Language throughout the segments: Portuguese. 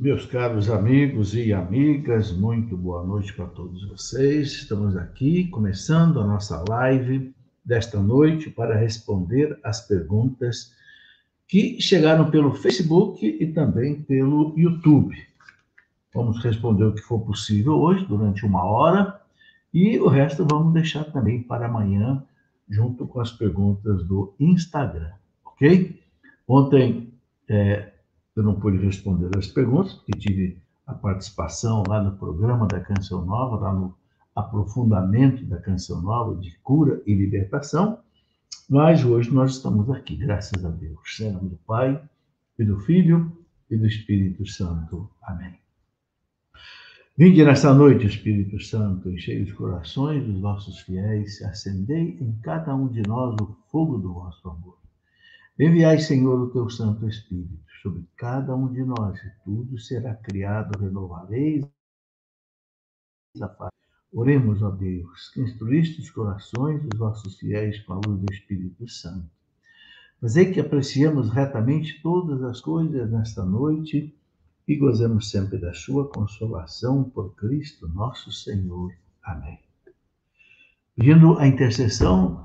Meus caros amigos e amigas, muito boa noite para todos vocês. Estamos aqui começando a nossa live desta noite para responder as perguntas que chegaram pelo Facebook e também pelo YouTube. Vamos responder o que for possível hoje, durante uma hora, e o resto vamos deixar também para amanhã, junto com as perguntas do Instagram, ok? Ontem é, eu não pude responder as perguntas, porque tive a participação lá no programa da Canção Nova, lá no aprofundamento da Canção Nova de cura e libertação, mas hoje nós estamos aqui, graças a Deus. Em nome do Pai, e do Filho, e do Espírito Santo. Amém. Vinde nesta noite, Espírito Santo, enchei os corações dos vossos fiéis, acendei em cada um de nós o fogo do vosso amor. Enviai, Senhor, o teu Santo Espírito sobre cada um de nós, e tudo será criado, renovareis a paz. Oremos, ó Deus, que instruíste os corações dos vossos fiéis com a luz do Espírito Santo. Fazei que apreciemos retamente todas as coisas nesta noite e gozemos sempre da sua consolação por Cristo nosso Senhor. Amém. Pedindo a intercessão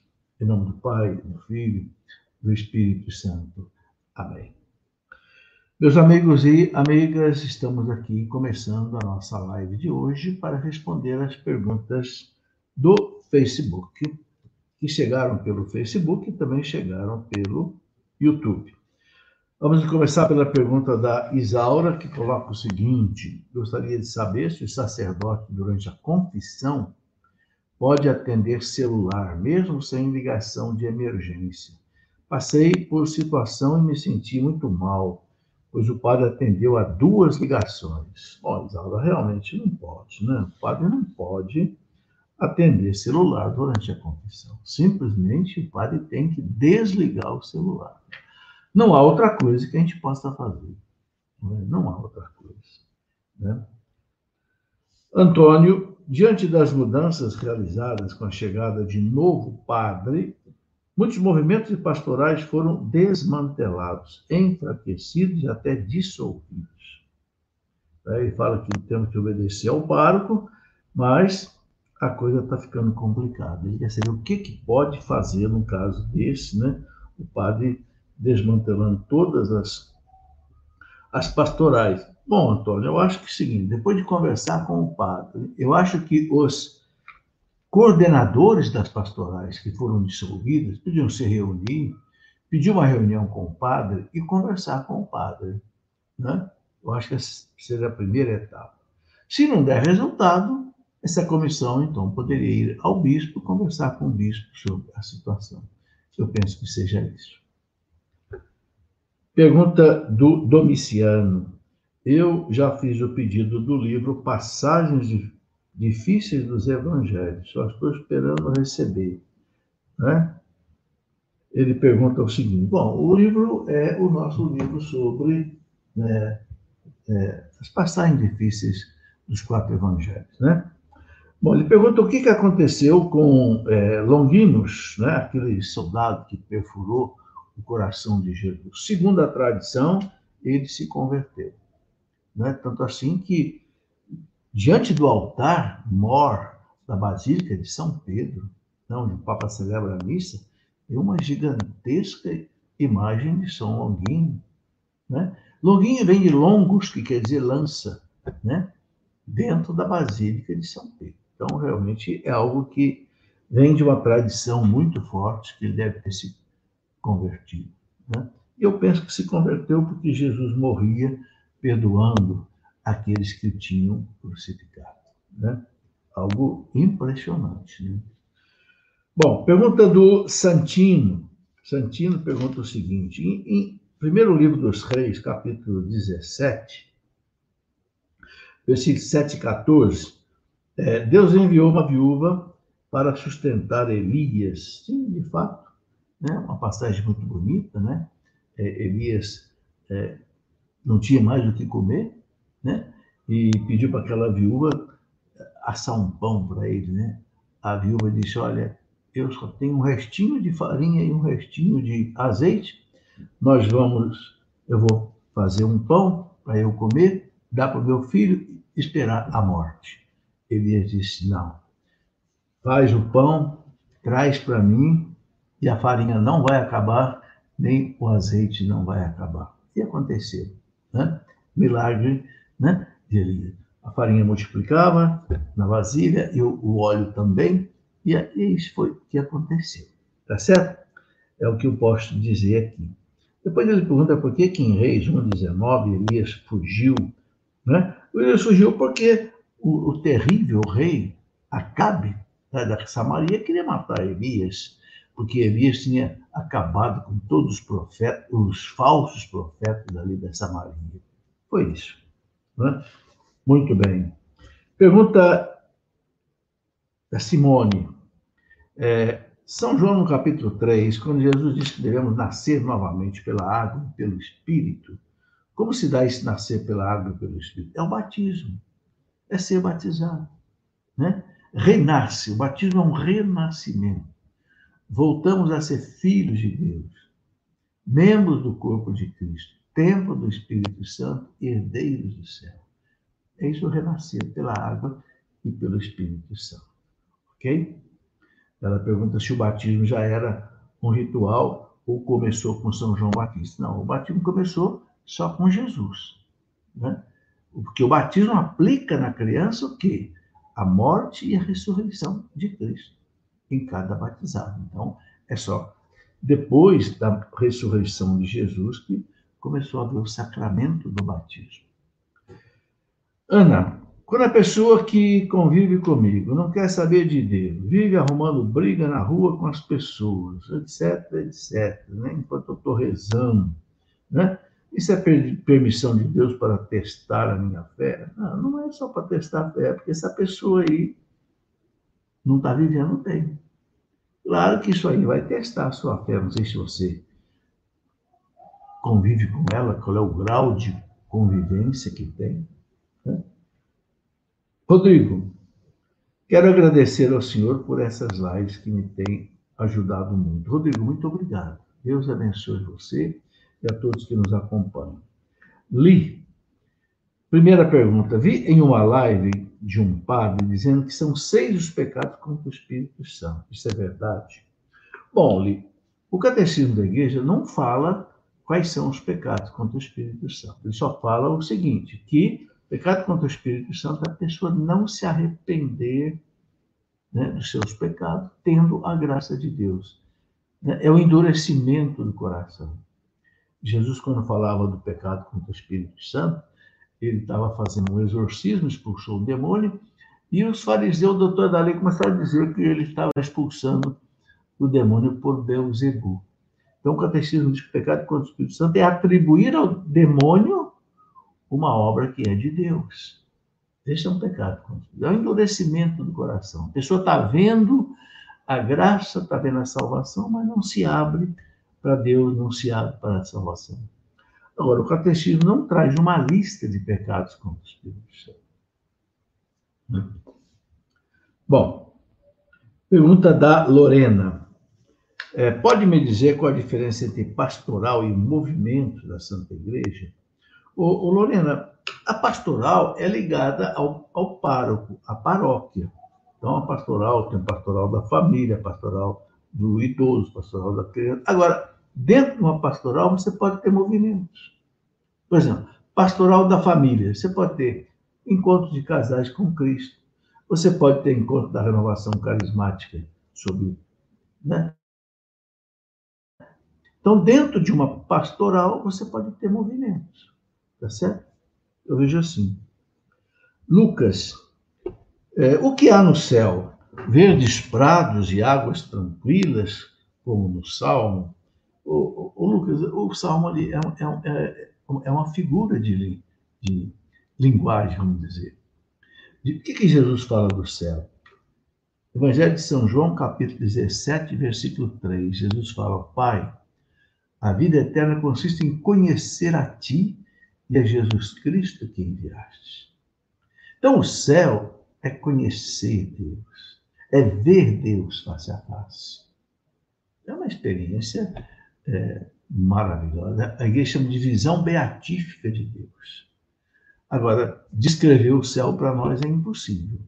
em nome do Pai, do Filho, do Espírito Santo. Amém. Meus amigos e amigas, estamos aqui começando a nossa live de hoje para responder as perguntas do Facebook, que chegaram pelo Facebook e também chegaram pelo YouTube. Vamos começar pela pergunta da Isaura, que coloca o seguinte: gostaria de saber se o sacerdote, durante a confissão, pode atender celular, mesmo sem ligação de emergência. Passei por situação e me senti muito mal, pois o padre atendeu a duas ligações. Bom, Isaura, realmente não pode, né? O padre não pode atender celular durante a confissão. Simplesmente o padre tem que desligar o celular. Não há outra coisa que a gente possa fazer. Não há outra coisa. Né? Antônio Diante das mudanças realizadas com a chegada de novo padre, muitos movimentos pastorais foram desmantelados, enfraquecidos e até dissolvidos. Ele fala que temos que obedecer ao pároco, mas a coisa está ficando complicada. Ele quer saber o que, que pode fazer num caso desse, né? O padre desmantelando todas as, as pastorais. Bom, Antônio, eu acho que é o seguinte: depois de conversar com o padre, eu acho que os coordenadores das pastorais que foram dissolvidas podiam se reunir, pedir uma reunião com o padre e conversar com o padre. Né? Eu acho que essa seria a primeira etapa. Se não der resultado, essa comissão, então, poderia ir ao bispo conversar com o bispo sobre a situação. Eu penso que seja isso. Pergunta do Domiciano. Eu já fiz o pedido do livro Passagens Difíceis dos Evangelhos, só estou esperando receber. Né? Ele pergunta o seguinte: bom, o livro é o nosso livro sobre né, é, as passagens difíceis dos quatro evangelhos. Né? Bom, ele pergunta o que, que aconteceu com é, Longinos, né, aquele soldado que perfurou o coração de Jesus. Segundo a tradição, ele se converteu. Né? Tanto assim que, diante do altar mor da Basílica de São Pedro, onde o Papa celebra a missa, tem uma gigantesca imagem de São Longuinho. Né? Longuinho vem de longos, que quer dizer lança, né? dentro da Basílica de São Pedro. Então, realmente, é algo que vem de uma tradição muito forte, que ele deve ter se convertido. Né? Eu penso que se converteu porque Jesus morria perdoando aqueles que o tinham crucificado. Né? Algo impressionante. Né? Bom, pergunta do Santino. Santino pergunta o seguinte: em, em primeiro livro dos Reis, capítulo 17, versículo 7 e 14, é, Deus enviou uma viúva para sustentar Elias. Sim, de fato, né? uma passagem muito bonita, né? É, Elias é, não tinha mais o que comer, né? E pediu para aquela viúva assar um pão para ele, né? A viúva disse: Olha, eu só tenho um restinho de farinha e um restinho de azeite. Nós vamos, eu vou fazer um pão para eu comer, dar para o meu filho esperar a morte. Elias disse: Não, faz o pão, traz para mim e a farinha não vai acabar, nem o azeite não vai acabar. E aconteceu, né? Milagre, né? De Elias. A farinha multiplicava na vasilha e o, o óleo também, e, e isso foi o que aconteceu. Tá certo? É o que eu posso dizer aqui. Depois ele pergunta por que, que em Reis 1,19 Elias fugiu. Né? Elias fugiu porque o, o terrível rei Acabe, né, da Samaria, queria matar Elias, porque Elias tinha acabado com todos os profetas, os falsos profetas ali da Samaria. Foi isso. Né? Muito bem. Pergunta da Simone. É, São João, no capítulo 3, quando Jesus diz que devemos nascer novamente pela água e pelo Espírito, como se dá esse nascer pela água e pelo Espírito? É o batismo, é ser batizado. Né? Renasce, o batismo é um renascimento. Voltamos a ser filhos de Deus, membros do corpo de Cristo, templo do Espírito Santo herdeiros do céu. É isso renascer pela água e pelo Espírito Santo. Ok? Ela pergunta se o batismo já era um ritual ou começou com São João Batista. Não, o batismo começou só com Jesus. Né? Porque o batismo aplica na criança o quê? A morte e a ressurreição de Cristo em cada batizado. Então, é só depois da ressurreição de Jesus que começou a haver o sacramento do batismo. Ana, quando a pessoa que convive comigo não quer saber de Deus, vive arrumando briga na rua com as pessoas, etc, etc, né? enquanto eu estou rezando, né? Isso é permissão de Deus para testar a minha fé? Não, não é só para testar a fé, é porque essa pessoa aí não está vivendo bem. Claro que isso aí vai testar a sua fé. Não sei se você convive com ela, qual é o grau de convivência que tem. Né? Rodrigo, quero agradecer ao Senhor por essas lives que me têm ajudado muito. Rodrigo, muito obrigado. Deus abençoe você e a todos que nos acompanham. Li, primeira pergunta. Vi em uma live de um padre dizendo que são seis os pecados contra o Espírito Santo. Isso é verdade? Bom, o catecismo da igreja não fala quais são os pecados contra o Espírito Santo. Ele só fala o seguinte, que Pecado contra o Espírito Santo é a pessoa não se arrepender né, dos seus pecados, tendo a graça de Deus. Né? É o endurecimento do coração. Jesus, quando falava do pecado contra o Espírito Santo, ele estava fazendo um exorcismo, expulsou o demônio, e os fariseus, o doutor da lei, começaram a dizer que ele estava expulsando o demônio por Beuzebu. Então, o catecismo diz que o pecado contra o Espírito Santo é atribuir ao demônio uma obra que é de Deus. Esse é um pecado. É o endurecimento do coração. A pessoa está vendo a graça, está vendo a salvação, mas não se abre para Deus, não se abre para a salvação. Agora, o catecismo não traz uma lista de pecados contra o Espírito Santo. Né? Bom, pergunta da Lorena. É, pode me dizer qual a diferença entre pastoral e movimento da Santa Igreja? Ô, ô, Lorena, a pastoral é ligada ao, ao pároco, à paróquia. Então, a pastoral tem a pastoral da família, a pastoral do idoso, a pastoral da criança. Agora, dentro de uma pastoral, você pode ter movimentos. Por exemplo, pastoral da família. Você pode ter encontros de casais com Cristo. Você pode ter encontro da renovação carismática sobre. Né? Então, dentro de uma pastoral, você pode ter movimentos. Tá certo? Eu vejo assim. Lucas, é, o que há no céu? Verdes prados e águas tranquilas, como no Salmo. O, o, o Lucas, o Salmo ali é, é, é, é uma figura de, de linguagem, vamos dizer. De que, que Jesus fala do céu? Evangelho de São João, capítulo 17, versículo 3. Jesus fala: Pai, a vida eterna consiste em conhecer a Ti e a Jesus Cristo que enviaste. Então, o céu é conhecer Deus, é ver Deus face a face. É uma experiência é, maravilhosa. A igreja chama de visão beatífica de Deus. Agora, descrever o céu para nós é impossível.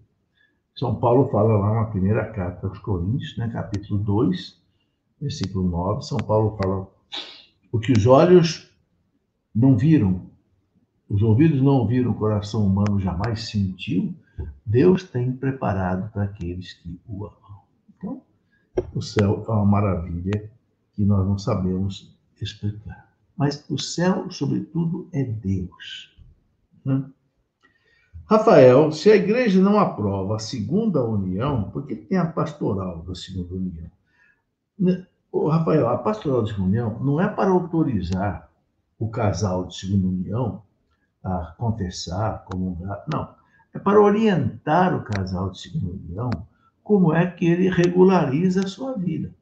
São Paulo fala lá na primeira carta aos Coríntios, né, capítulo 2, versículo 9. São Paulo fala: O que os olhos não viram, os ouvidos não ouviram, o coração humano jamais sentiu, Deus tem preparado para aqueles que o amam. Então, o céu é uma maravilha que nós não sabemos explicar. Mas o céu, sobretudo, é Deus. Né? Rafael, se a igreja não aprova a segunda união, por que tem a pastoral da segunda união? Né, Rafael, a pastoral da segunda união não é para autorizar o casal de segunda união a confessar, comungar, não. É para orientar o casal de segunda união como é que ele regulariza a sua vida.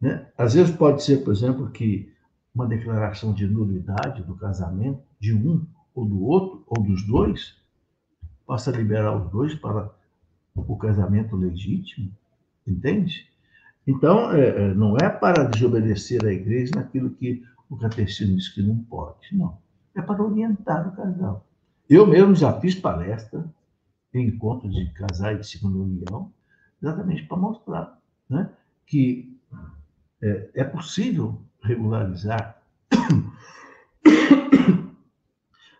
Né? Às vezes pode ser, por exemplo, que uma declaração de nulidade do casamento de um ou do outro, ou dos dois, possa liberar os dois para o casamento legítimo, entende? Então, é, é, não é para desobedecer a igreja naquilo que o catecismo diz que não pode, não. É para orientar o casal. Eu mesmo já fiz palestra em encontros de casais de segunda união, exatamente para mostrar né, que é, é possível regularizar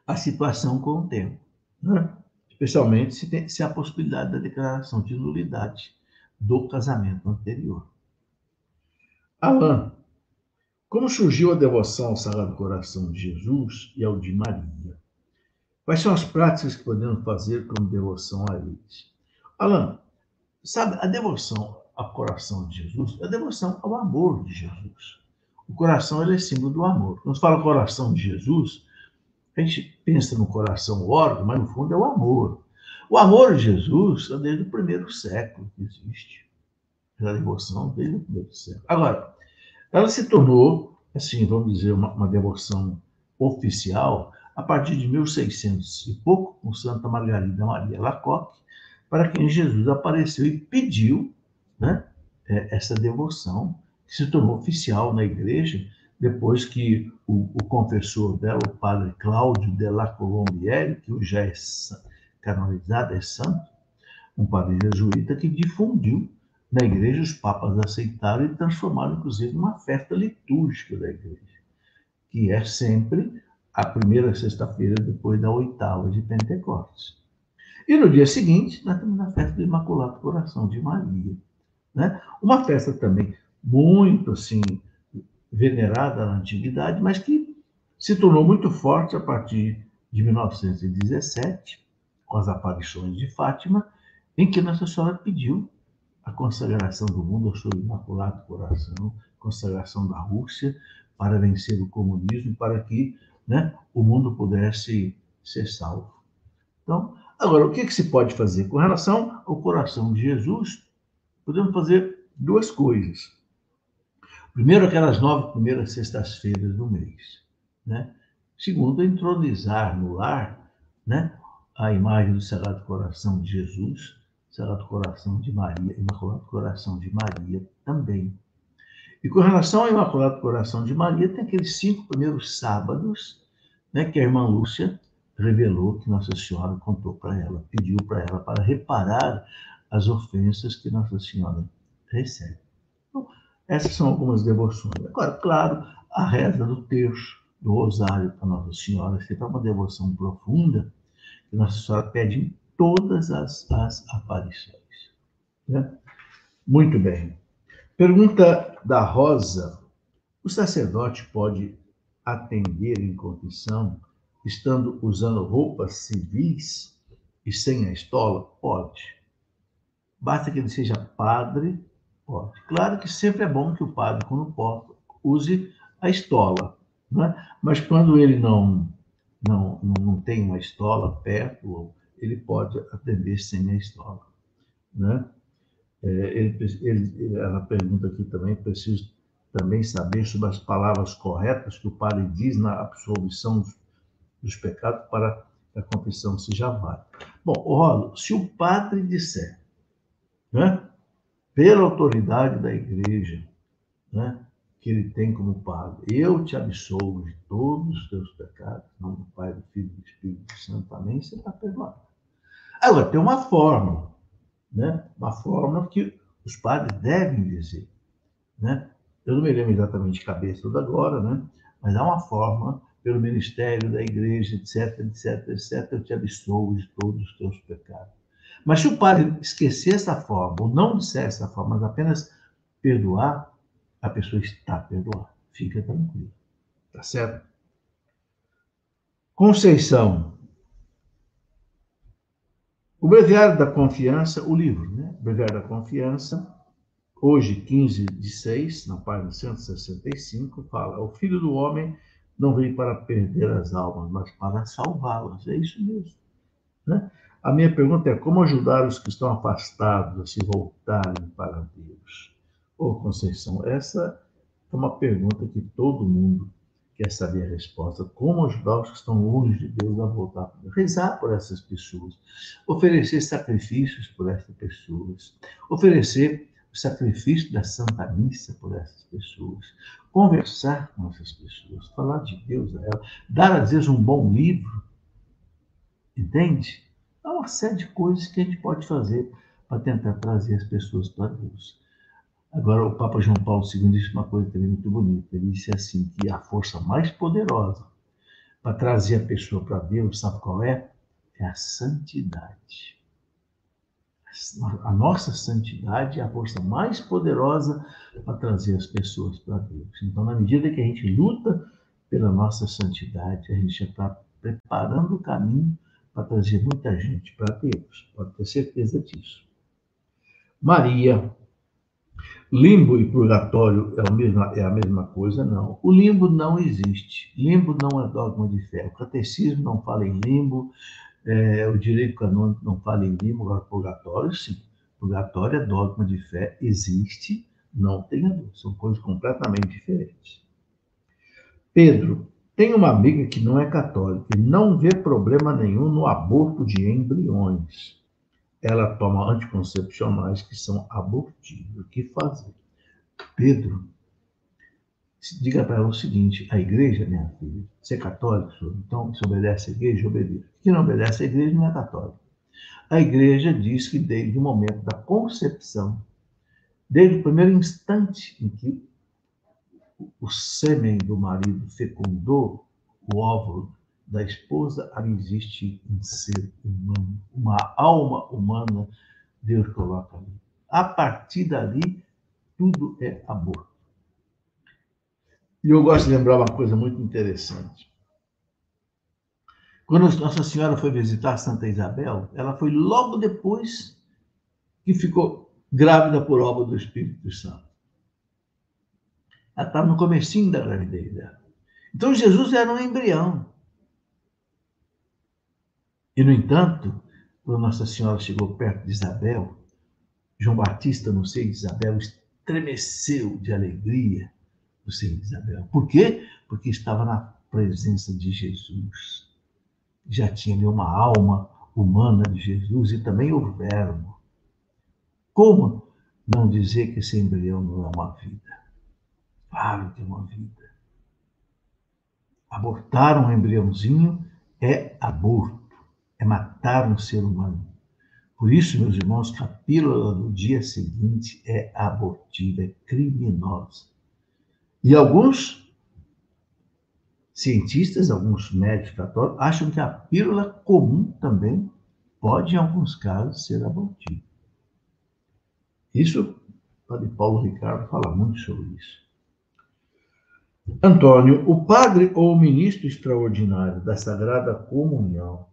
a situação com o tempo. Né? Especialmente se, tem, se há possibilidade da declaração de nulidade do casamento anterior. Alain, como surgiu a devoção ao Sagrado Coração de Jesus e ao de Maria? Quais são as práticas que podemos fazer como devoção a eles? Alain, sabe, a devoção ao coração de Jesus é a devoção ao amor de Jesus. O coração ele é símbolo do amor. Quando se fala coração de Jesus, a gente pensa no coração órgão, mas no fundo é o amor. O amor de Jesus é desde o primeiro século que existe. A devoção desde o primeiro século. Agora, ela se tornou, assim, vamos dizer, uma, uma devoção oficial a partir de 1600 e pouco, com Santa Margarida Maria Lacoque, para quem Jesus apareceu e pediu né, é, essa devoção, que se tornou oficial na igreja depois que o, o confessor dela, o padre Cláudio de la Colombiere, que já é canonizado, é santo, um padre jesuíta que difundiu na igreja, os papas aceitaram e transformaram, inclusive, numa festa litúrgica da igreja, que é sempre a primeira sexta-feira depois da oitava de Pentecostes. E no dia seguinte, nós temos a festa do Imaculado Coração de Maria. Né? Uma festa também muito assim venerada na antiguidade, mas que se tornou muito forte a partir de 1917, com as aparições de Fátima, em que Nossa Senhora pediu a consagração do mundo ao seu imaculado coração, consagração da Rússia para vencer o comunismo, para que né, o mundo pudesse ser salvo. Então, agora, o que, que se pode fazer? Com relação ao coração de Jesus, podemos fazer duas coisas. Primeiro, aquelas nove primeiras sextas-feiras do mês. Né? Segundo, entronizar no lar né, a imagem do Sagrado Coração de Jesus, Sagrado Coração de Maria, Imaculado Coração de Maria também. E com relação ao Imaculado Coração de Maria, tem aqueles cinco primeiros sábados né, que a irmã Lúcia revelou que Nossa Senhora contou para ela, pediu para ela para reparar as ofensas que Nossa Senhora recebe. Então, essas são algumas devoções. Agora, claro, a reza do terço, do rosário para Nossa Senhora, sempre é uma devoção profunda que Nossa Senhora pede em todas as, as aparições. Né? Muito bem. Pergunta da Rosa: o sacerdote pode atender em confissão estando usando roupas civis e sem a estola? Pode. Basta que ele seja padre Pode. Claro que sempre é bom que o padre, quando pode, use a estola. Né? Mas quando ele não, não, não, tem uma estola perto, ele pode atender sem a escola. Né? Ele, ele, ela pergunta aqui também, preciso também saber sobre as palavras corretas que o padre diz na absolvição dos pecados para que a confissão seja válida. Bom, Rolo, se o padre disser, né, pela autoridade da igreja, né, que ele tem como padre, eu te absolvo de todos os teus pecados, não do Pai, do Filho e do Espírito Santo, amém, você está perdoado. Agora, tem uma fórmula, né, uma fórmula que os padres devem dizer, né, eu não me lembro exatamente de cabeça toda agora, né? Mas há uma forma, pelo ministério da igreja, etc, etc, etc, eu te absolvo de todos os teus pecados. Mas se o padre esquecer essa forma, ou não disser essa forma, mas apenas perdoar, a pessoa está perdoada. Fica tranquilo. Tá certo? Conceição. O Breviário da Confiança, o livro, né? Breviário da Confiança, hoje 15 de 6, na página 165, fala: O filho do homem não veio para perder as almas, mas para salvá-las. É isso mesmo. Né? A minha pergunta é: como ajudar os que estão afastados a se voltarem para Deus? Ô, oh, Conceição, essa é uma pergunta que todo mundo quer saber a resposta. Como ajudar os que estão longe de Deus a voltar para Deus? Rezar por essas pessoas, oferecer sacrifícios por essas pessoas, oferecer o sacrifício da Santa Missa por essas pessoas, conversar com essas pessoas, falar de Deus a elas, dar às vezes um bom livro, entende? Há uma série de coisas que a gente pode fazer para tentar trazer as pessoas para Deus. Agora, o Papa João Paulo II disse uma coisa também muito bonita. Ele disse assim, que a força mais poderosa para trazer a pessoa para Deus, sabe qual é? É a santidade a nossa santidade é a força mais poderosa para trazer as pessoas para Deus. Então, na medida que a gente luta pela nossa santidade, a gente já está preparando o caminho para trazer muita gente para Deus. Pode ter certeza disso. Maria, limbo e purgatório é a mesma, é a mesma coisa? Não. O limbo não existe. Limbo não é dogma de fé. O catecismo não fala em limbo, é, o direito canônico não fala em limbo, agora purgatório, sim. Purgatório é dogma de fé, existe, não tenha dúvida, são coisas completamente diferentes. Pedro, tem uma amiga que não é católica e não vê problema nenhum no aborto de embriões. Ela toma anticoncepcionais que são abortivos. O que fazer? Pedro, diga para ela o seguinte: a igreja, minha filha, você é católico, então se obedece à igreja, obedeça. Quem não obedece à igreja não é católico. A igreja diz que desde o momento da concepção, desde o primeiro instante em que o sêmen do marido fecundou o óvulo da esposa, ali existe um ser humano, uma alma humana, Deus coloca ali. A partir dali, tudo é aborto. E eu gosto de lembrar uma coisa muito interessante. Quando Nossa Senhora foi visitar Santa Isabel, ela foi logo depois que ficou grávida por obra do Espírito Santo. Ela estava no comecinho da gravidez dela. Então Jesus era um embrião. E, no entanto, quando Nossa Senhora chegou perto de Isabel, João Batista, no seio de Isabel, estremeceu de alegria no seio de Isabel. Por quê? Porque estava na presença de Jesus já tinha uma alma humana de Jesus e também o Verbo. Como não dizer que esse embrião não é uma vida? Que é uma vida. Abortar um embriãozinho é aborto, é matar um ser humano. Por isso, meus irmãos, a pílula do dia seguinte é abortiva, é criminosa. E alguns cientistas, alguns médicos católicos, acham que a pílula comum também pode, em alguns casos, ser abortiva. Isso, o padre Paulo Ricardo fala muito sobre isso. Antônio, o padre ou o ministro extraordinário da Sagrada Comunhão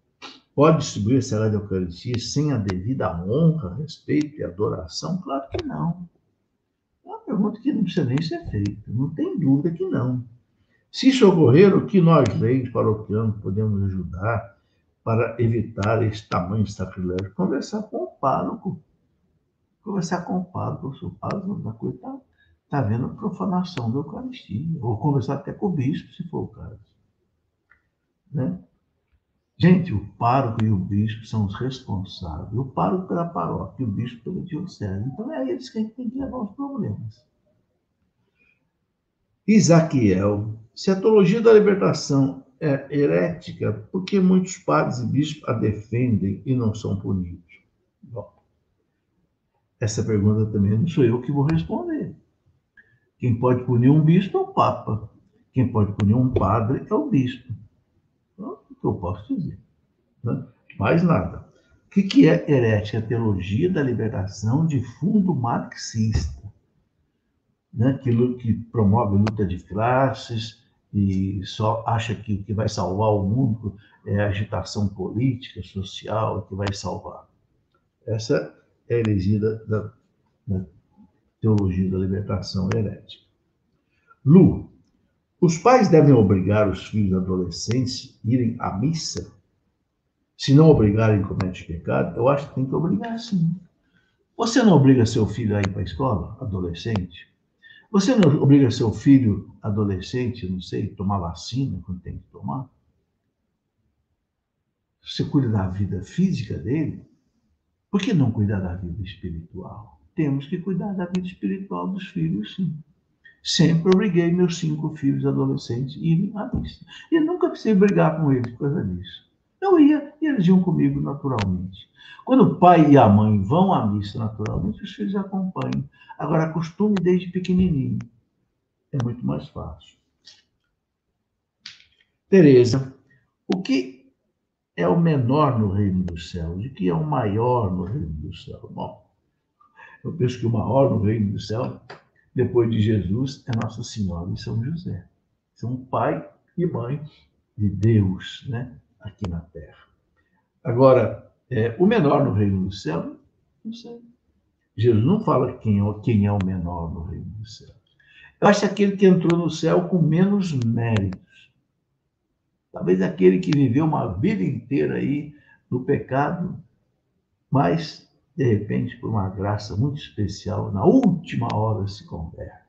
pode distribuir a Sagrada Eucaristia sem a devida honra, respeito e adoração? Claro que não. É uma pergunta que não precisa nem ser feita. Não tem dúvida que não. Se isso ocorrer, o que nós, leis paroquianos, podemos ajudar para evitar esse tamanho sacrilégio? Conversar com o pároco. Conversar com o pároco. O pároco da coisa está tá vendo profanação da Eucaristia. Ou conversar até com o bispo, se for o caso. Né? Gente, o pároco e o bispo são os responsáveis. O pároco pela paróquia o bispo pela diocese. Então é eles que a gente tem que levar os problemas. Isaquiel, se a teologia da libertação é herética, por que muitos padres e bispos a defendem e não são punidos? Bom, essa pergunta também não sou eu que vou responder. Quem pode punir um bispo é o Papa. Quem pode punir um padre é o bispo. Então, o que eu posso dizer? Né? Mais nada. O que é herética? A teologia da libertação de fundo marxista né, que, que promove luta de classes e só acha que o que vai salvar o mundo é a agitação política, social, que vai salvar. Essa é a heresia da, da teologia da libertação herética. Lu, os pais devem obrigar os filhos adolescentes a irem à missa? Se não obrigarem, comete pecado? Eu acho que tem que obrigar, sim. Você não obriga seu filho a ir para a escola, adolescente? Você não obriga seu filho adolescente, não sei, tomar vacina quando tem que tomar? Você cuida da vida física dele? Por que não cuidar da vida espiritual? Temos que cuidar da vida espiritual dos filhos, sim. Sempre obriguei meus cinco filhos adolescentes a irem à missa. E nunca precisei brigar com eles por causa disso. Eu ia e eles iam comigo naturalmente. Quando o pai e a mãe vão à missa naturalmente, os filhos acompanham. Agora, acostume desde pequenininho. É muito mais fácil. Tereza, o que é o menor no reino dos céus? O que é o maior no reino dos céus? Bom, eu penso que o maior no reino dos céus, depois de Jesus, é Nossa Senhora e São José. São pai e mãe de Deus, né? Aqui na Terra. Agora, é, o menor no reino do céu, não sei. Jesus não fala quem é, quem é o menor no reino do céu. Eu acho aquele que entrou no céu com menos méritos. Talvez aquele que viveu uma vida inteira aí no pecado, mas, de repente, por uma graça muito especial, na última hora se converte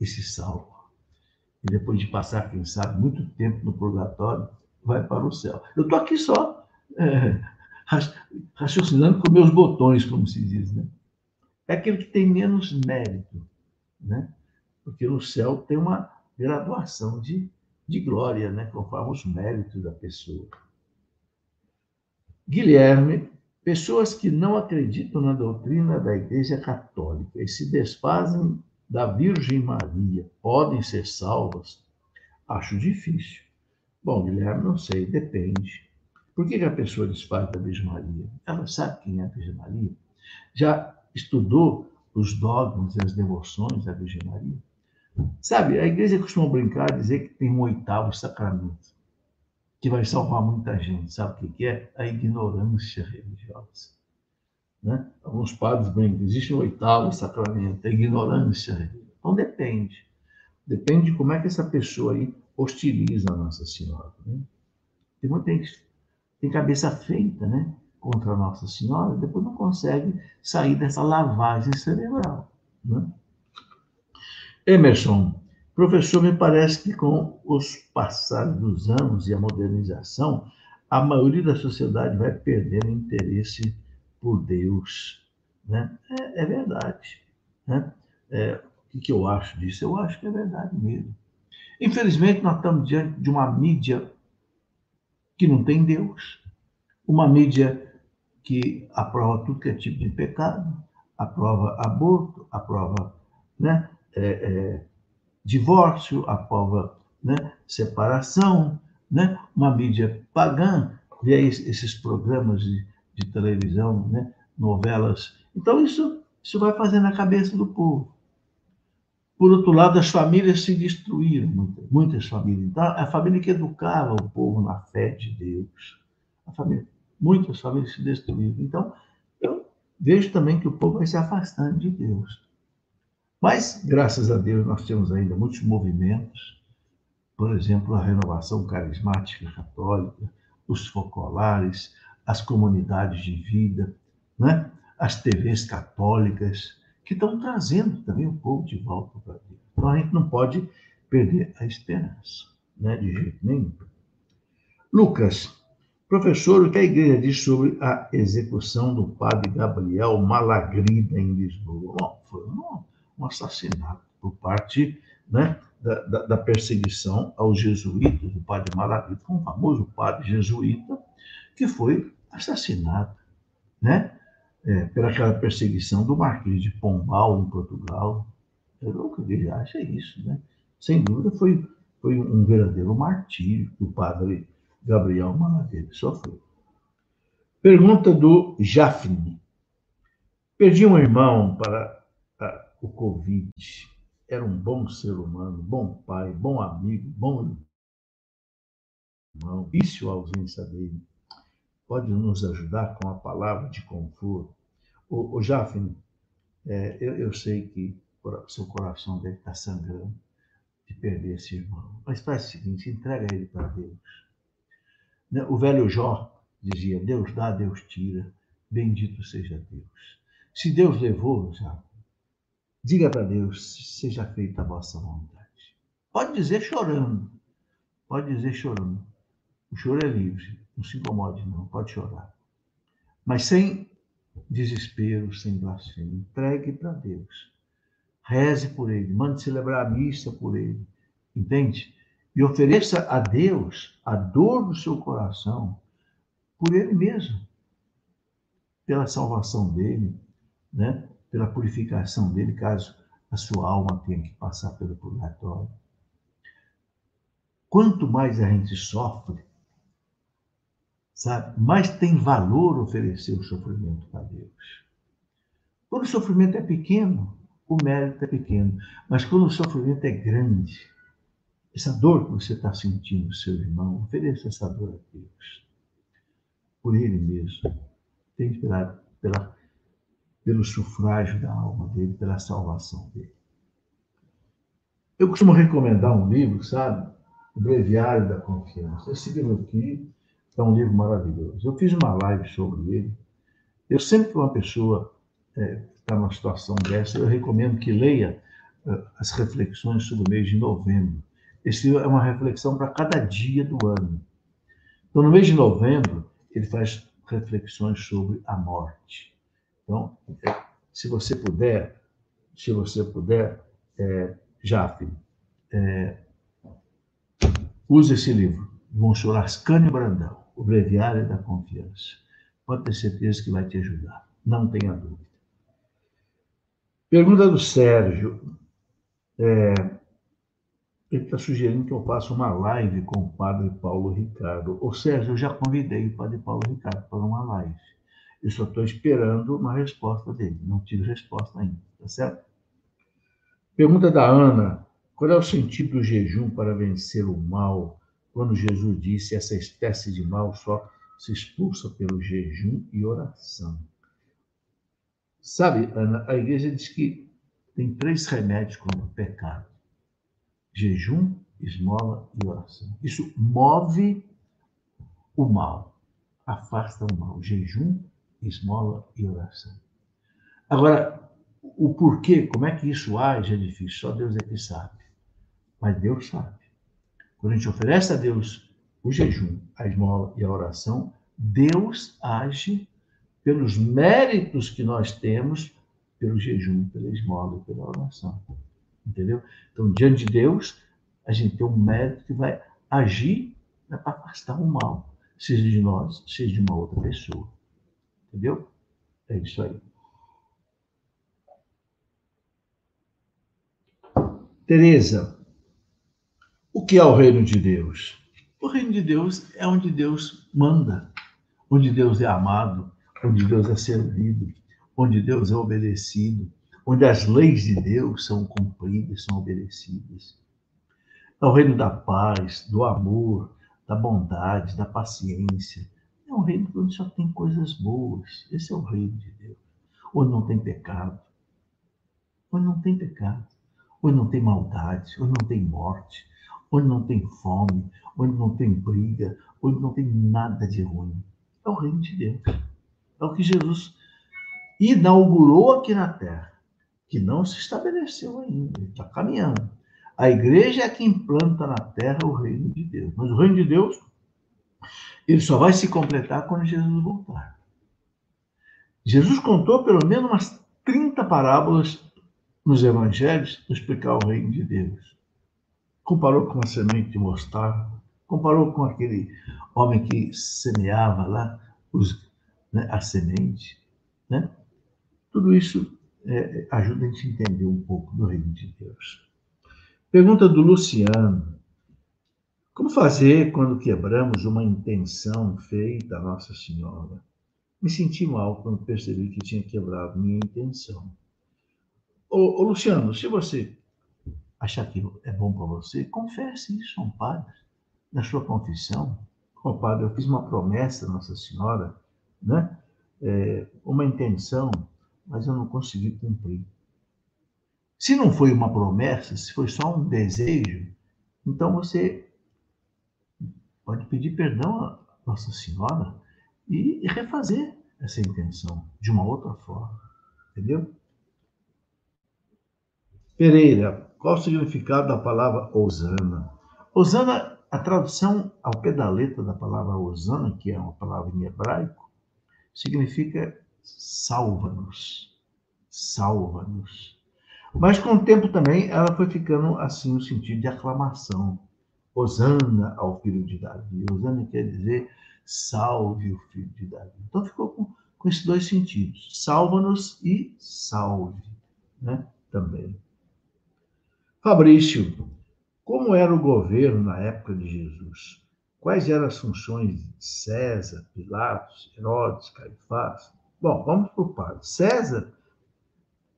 e se salva. E depois de passar, quem sabe, muito tempo no purgatório, vai para o céu. Eu estou aqui só é, raciocinando com meus botões, como se diz, né? É aquele que tem menos mérito, né? Porque o céu tem uma graduação de, de glória, né? Conforme os méritos da pessoa. Guilherme, pessoas que não acreditam na doutrina da Igreja Católica e se desfazem da Virgem Maria podem ser salvas? Acho difícil. Bom, Guilherme, não sei, depende. Por que, a pessoa desfaz da Virgem Maria? Ela sabe quem é a Virgem Maria? Já estudou os dogmas e as devoções da Virgem Maria? Sabe, a igreja costuma brincar dizer que tem um oitavo sacramento que vai salvar muita gente. Sabe o que é? A ignorância religiosa. Né? Alguns padres brincam, existe um oitavo sacramento, a ignorância. Então depende. Depende de como é que essa pessoa aí hostiliza a Nossa Senhora. Né? Tem tem cabeça feita, né? Contra Nossa Senhora, depois não consegue sair dessa lavagem cerebral. Né? Emerson, professor, me parece que com os passados dos anos e a modernização, a maioria da sociedade vai perdendo interesse por Deus. Né? É, é verdade. Né? É, o que eu acho disso? Eu acho que é verdade mesmo. Infelizmente, nós estamos diante de uma mídia que não tem Deus, uma mídia que aprova tudo que é tipo de pecado, aprova aborto, aprova né, é, divórcio, aprova né, separação, né, uma mídia pagã, vê esses programas de, de televisão, né, novelas. Então, isso, isso vai fazendo a cabeça do povo. Por outro lado, as famílias se destruíram, muitas, muitas famílias. Então, a família que educava o povo na fé de Deus. A família, muitas famílias se destruíram. Então, eu vejo também que o povo vai se afastando de Deus. Mas, graças a Deus, nós temos ainda muitos movimentos, por exemplo, a renovação carismática católica, os focolares, as comunidades de vida, né? as TVs católicas, que estão trazendo também o povo de volta para Deus. Então a gente não pode perder a esperança, né? de jeito nenhum. Lucas, professor, o que a igreja diz sobre a execução do padre Gabriel Malagrida em Lisboa? Bom, foi um, um assassinato por parte né, da, da, da, perseguição aos jesuítas, o padre foi um famoso padre jesuíta que foi assassinado, né? É, pelaquela perseguição do Marquês de Pombal em Portugal. Eu nunca acha isso, né? Sem dúvida foi, foi um verdadeiro martírio que o padre Gabriel Malagrida sofreu. Pergunta do Jafne. Perdi um irmão para o Covid era um bom ser humano, bom pai, bom amigo, bom irmão. Isso a ausência dele pode nos ajudar com a palavra de conforto. O, o Jafne, é, eu, eu, sei que seu coração deve estar sangrando de perder esse irmão. Mas faz o seguinte, entrega ele para Deus. Né, o velho Jó dizia, Deus dá, Deus tira, bendito seja Deus. Se Deus levou, já Diga para Deus, seja feita a vossa vontade. Pode dizer chorando. Pode dizer chorando. O choro é livre. Não se incomode, não. Pode chorar. Mas sem desespero, sem blasfêmia. Entregue para Deus. Reze por ele. Mande celebrar a missa por ele. Entende? E ofereça a Deus a dor do seu coração por ele mesmo. Pela salvação dele, né? Pela purificação dele, caso a sua alma tenha que passar pelo purgatório. Quanto mais a gente sofre, sabe, mais tem valor oferecer o sofrimento para Deus. Quando o sofrimento é pequeno, o mérito é pequeno. Mas quando o sofrimento é grande, essa dor que você está sentindo, seu irmão, ofereça essa dor a Deus. Por ele mesmo. Tem pela, pela pelo sufrágio da alma dele, pela salvação dele. Eu costumo recomendar um livro, sabe? O Breviário da Confiança. Esse livro aqui é um livro maravilhoso. Eu fiz uma live sobre ele. Eu sempre que uma pessoa é, está numa situação dessa, eu recomendo que leia uh, as reflexões sobre o mês de novembro. Esse livro é uma reflexão para cada dia do ano. Então, no mês de novembro, ele faz reflexões sobre a morte. Então, é, se você puder, se você puder, é, é, use esse livro, Monsenhor Ascânio Brandão, O Breviário da Confiança. Pode ter certeza que vai te ajudar, não tenha dúvida. Pergunta do Sérgio. É, ele está sugerindo que eu faça uma live com o padre Paulo Ricardo. Ô Sérgio, eu já convidei o padre Paulo Ricardo para uma live. Eu só estou esperando uma resposta dele. Não tive resposta ainda, tá certo? Pergunta da Ana: qual é o sentido do jejum para vencer o mal? Quando Jesus disse essa espécie de mal só se expulsa pelo jejum e oração. Sabe, Ana, a igreja diz que tem três remédios contra o pecado: jejum, esmola e oração. Isso move o mal, afasta o mal. Jejum, esmola e oração. Agora, o porquê, como é que isso age é difícil, só Deus é que sabe. Mas Deus sabe. Quando a gente oferece a Deus o jejum, a esmola e a oração, Deus age pelos méritos que nós temos pelo jejum, pela esmola e pela oração. Entendeu? Então, diante de Deus, a gente tem um mérito que vai agir para afastar o mal, seja de nós, seja de uma outra pessoa. Entendeu? É isso aí. Tereza, o que é o reino de Deus? O reino de Deus é onde Deus manda, onde Deus é amado, onde Deus é servido, onde Deus é obedecido, onde as leis de Deus são cumpridas, são obedecidas. É o reino da paz, do amor, da bondade, da paciência, reino onde só tem coisas boas. Esse é o reino de Deus. Onde não tem pecado. Onde não tem pecado. Onde não tem maldade. Onde não tem morte. onde não tem fome, onde não tem briga, onde não tem nada de ruim. É o reino de Deus. É o que Jesus inaugurou aqui na terra, que não se estabeleceu ainda, está caminhando. A igreja é que implanta na terra o reino de Deus. Mas o reino de Deus, ele só vai se completar quando Jesus voltar. Jesus contou pelo menos umas 30 parábolas nos evangelhos para explicar o reino de Deus. Comparou com a semente de mostarda, comparou com aquele homem que semeava lá os, né, a semente. Né? Tudo isso é, ajuda a gente a entender um pouco do reino de Deus. Pergunta do Luciano. Como fazer quando quebramos uma intenção feita a Nossa Senhora? Me senti mal quando percebi que tinha quebrado minha intenção. Ô, ô Luciano, se você achar que é bom para você, confesse isso a um padre, na sua confissão. Ó oh, padre, eu fiz uma promessa a Nossa Senhora, né? É, uma intenção, mas eu não consegui cumprir. Se não foi uma promessa, se foi só um desejo, então você pode pedir perdão a Nossa Senhora e refazer essa intenção de uma outra forma. Entendeu? Pereira, qual o significado da palavra Osana? Osana, a tradução ao pé da letra da palavra Osana, que é uma palavra em hebraico, significa salva-nos. Salva-nos. Mas com o tempo também ela foi ficando assim no sentido de aclamação. Osana ao filho de Davi. Osana quer dizer salve o filho de Davi. Então ficou com, com esses dois sentidos: salva-nos e salve, né? Também. Fabrício, como era o governo na época de Jesus? Quais eram as funções de César, Pilatos, Herodes, Caifás? Bom, vamos por partes. César,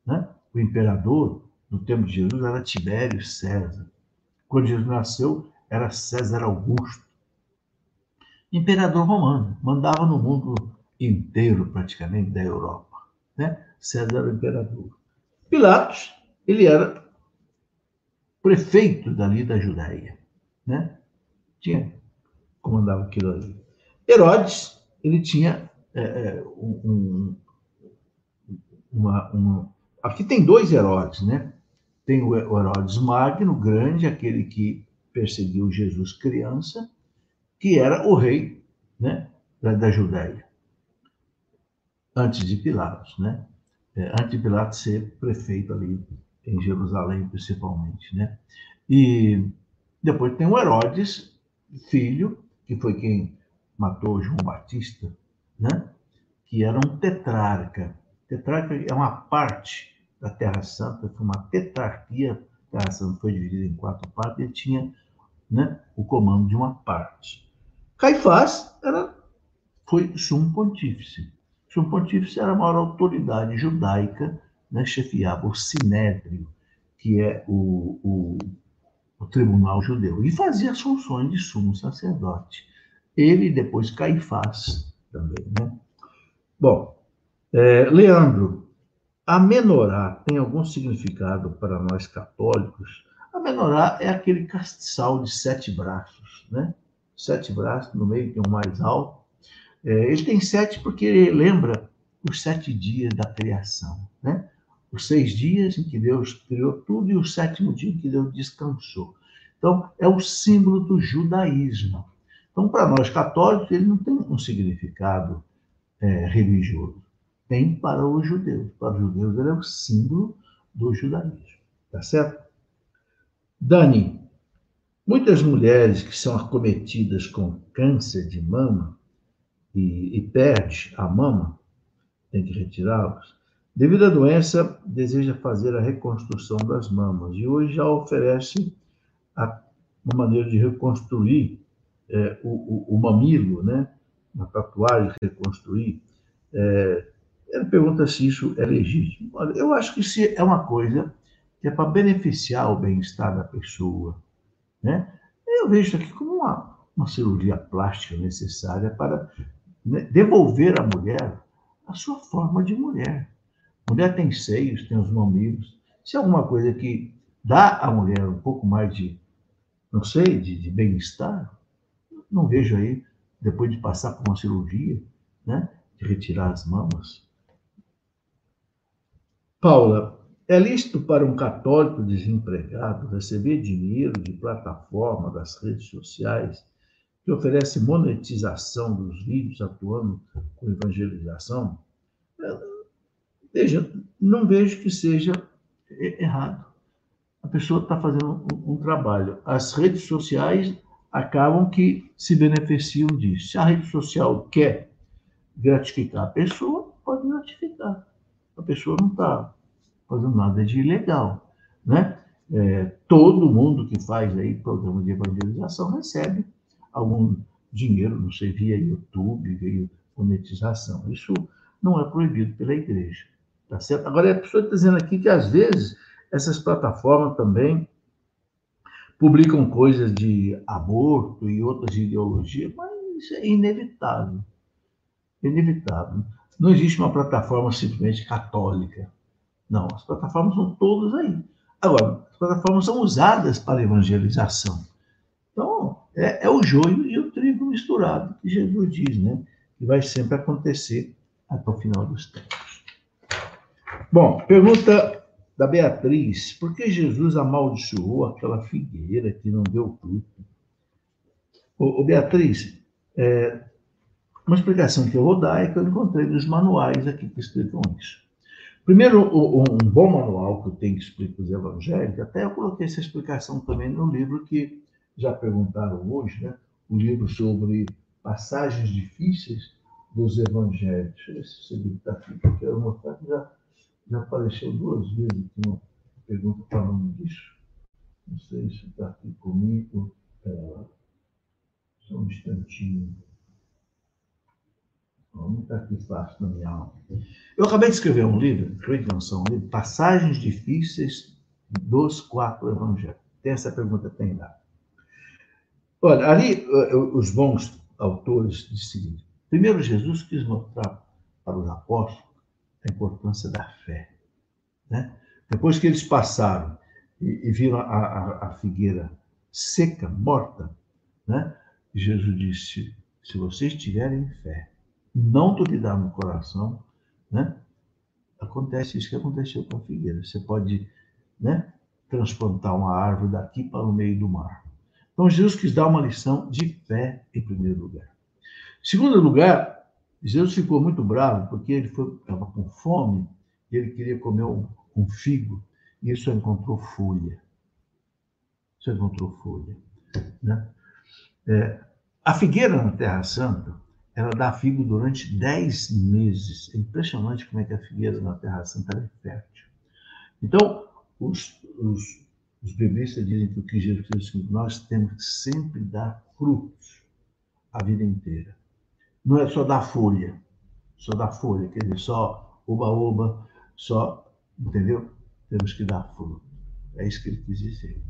né, o imperador, no tempo de Jesus, era Tibério César. Quando Jesus nasceu, era César Augusto imperador romano, mandava no mundo inteiro, praticamente, da Europa. Né? César era o imperador. Pilatos, ele era prefeito dali da Judéia. Né? Tinha, comandava aquilo ali. Herodes, ele tinha é, é um, uma, uma, Aqui tem dois Herodes, né? Tem o Herodes Magno, grande, aquele que perseguiu Jesus criança, que era o rei né, da, Judéia, antes de Pilatos, né? É, antes de Pilatos ser prefeito ali em Jerusalém, principalmente, né? E depois tem o Herodes, filho, que foi quem matou João Batista, né? Que era um tetrarca. Tetrarca é uma parte da Terra Santa, foi uma tetrarquia. A Terra Santa foi dividida em quatro partes, ele tinha né, o comando de uma parte. Caifás era, foi sumo pontífice. Sumo pontífice era a maior autoridade judaica, né, chefiava o sinédrio, que é o, o, o tribunal judeu, e fazia as funções de sumo sacerdote. Ele depois Caifás também. Né? Bom, é, Leandro, a menorá tem algum significado para nós católicos? A menorá é aquele castiçal de sete braços, né? sete braços, no meio tem um mais alto. É, ele tem sete porque ele lembra os sete dias da criação, né? Os seis dias em que Deus criou tudo e o sétimo dia em que Deus descansou. Então, é o símbolo do judaísmo. Então, para nós católicos, ele não tem um significado é, religioso. Tem para os judeus. Para os judeus, ele é o símbolo do judaísmo. Tá certo? Dani, Muitas mulheres que são acometidas com câncer de mama e, e perde a mama, tem que retirá-los, devido à doença, deseja fazer a reconstrução das mamas e hoje já oferece a, uma maneira de reconstruir é, o, o, o, mamilo, né? Uma tatuagem reconstruir. É, ele pergunta se isso é legítimo. Olha, eu acho que se é uma coisa que é para beneficiar o bem-estar da pessoa, né? Eu vejo isso aqui como uma, uma cirurgia plástica necessária para né, devolver à mulher a sua forma de mulher. Mulher tem seios, tem os mamilos. Se é alguma coisa que dá à mulher um pouco mais de não sei, de, de bem-estar. Não vejo aí, depois de passar por uma cirurgia, né, de retirar as mamas. Paula, é lícito para um católico desempregado receber dinheiro de plataforma das redes sociais que oferece monetização dos vídeos atuando com evangelização? Veja, não vejo que seja errado. A pessoa está fazendo um, um, trabalho. As redes sociais acabam que se beneficiam disso. Se a rede social quer gratificar a pessoa, pode gratificar. A pessoa não está fazendo nada de ilegal, né? É, todo mundo que faz aí programa de evangelização recebe algum dinheiro, não sei, via YouTube, via monetização. Isso não é proibido pela igreja. Tá certo? Agora, a pessoa está dizendo aqui que, às vezes, essas plataformas também publicam coisas de aborto e outras ideologias, mas isso é inevitável. Inevitável. Não existe uma plataforma simplesmente católica. Não, as plataformas são todas aí. Agora, as plataformas são usadas para evangelização. Então, é, é o joio e o trigo misturado, que Jesus diz, né? Que vai sempre acontecer até o final dos tempos. Bom, pergunta da Beatriz: por que Jesus amaldiçoou aquela figueira que não deu fruto? Ô, ô Beatriz, é, uma explicação que eu vou dar é que eu encontrei nos manuais aqui que explicam isso. Primeiro, um bom manual que tenho que explicar os evangelhos, até eu coloquei essa explicação também no livro que já perguntaram hoje, né? O livro sobre passagens difíceis dos evangelhos. Deixa eu ver se esse livro está aqui, que eu quero mostrar que já já apareceu duas vezes aqui uma pergunta falando disso. Não sei se está aqui comigo. É, só um instantinho. Não está aqui na minha alma. Eu acabei de escrever um livro, que não são um livro, Passagens Difíceis dos Quatro Evangelhos. Tem essa pergunta, tem lá. Olha, ali eh, os bons autores seguinte: primeiro, Jesus quis mostrar para os apóstolos a importância da fé. Né? Depois que eles passaram e, e viram a, a, a, figueira seca, morta, né? Jesus disse: se vocês tiverem fé, não duvidar no coração, né? acontece isso que aconteceu com a figueira. Você pode né, transplantar uma árvore daqui para o meio do mar. Então, Jesus quis dar uma lição de fé em primeiro lugar. Em segundo lugar, Jesus ficou muito bravo porque ele estava com fome e ele queria comer um, um figo e ele só encontrou folha. Só encontrou folha. Né? É, a figueira na Terra Santa, ela dá figo durante 10 meses. É impressionante como é que a figueira na Terra Santa é fértil. Então, os, os, os biblistas dizem que o que Jesus disse, nós temos que sempre dar frutos a vida inteira não é só da folha, só da folha, quer dizer, só oba-oba, só, entendeu? Temos que dar fruto. É isso que ele quis dizer.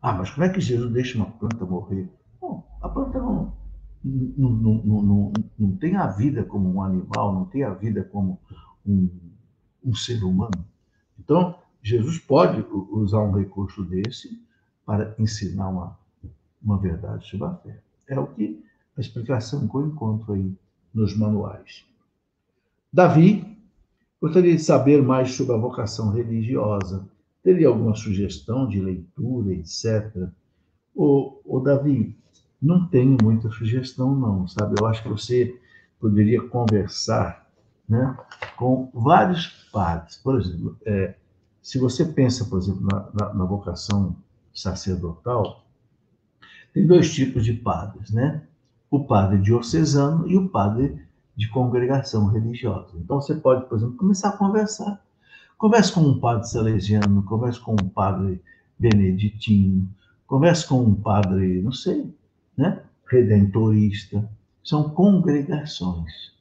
Ah, mas como é que Jesus deixa uma planta morrer? Bom, a planta não, não, não, não, não tem a vida como um animal, não tem a vida como um, um ser humano. Então, Jesus pode usar um recurso desse para ensinar uma, uma verdade sobre a fé. É o que a explicação que eu encontro aí nos manuais. Davi gostaria de saber mais sobre a vocação religiosa. Teria alguma sugestão de leitura, etc. O, Davi, não tenho muita sugestão, não, sabe? Eu acho que você poderia conversar né, com vários padres. Por exemplo, é, se você pensa, por exemplo, na, na, na vocação sacerdotal, tem dois tipos de padres, né? o padre diocesano e o padre de congregação religiosa. Então você pode, por exemplo, começar a conversar. Converse com um padre salesiano, converse com um padre beneditino, converse com um padre, não sei, né, redentorista. São congregações,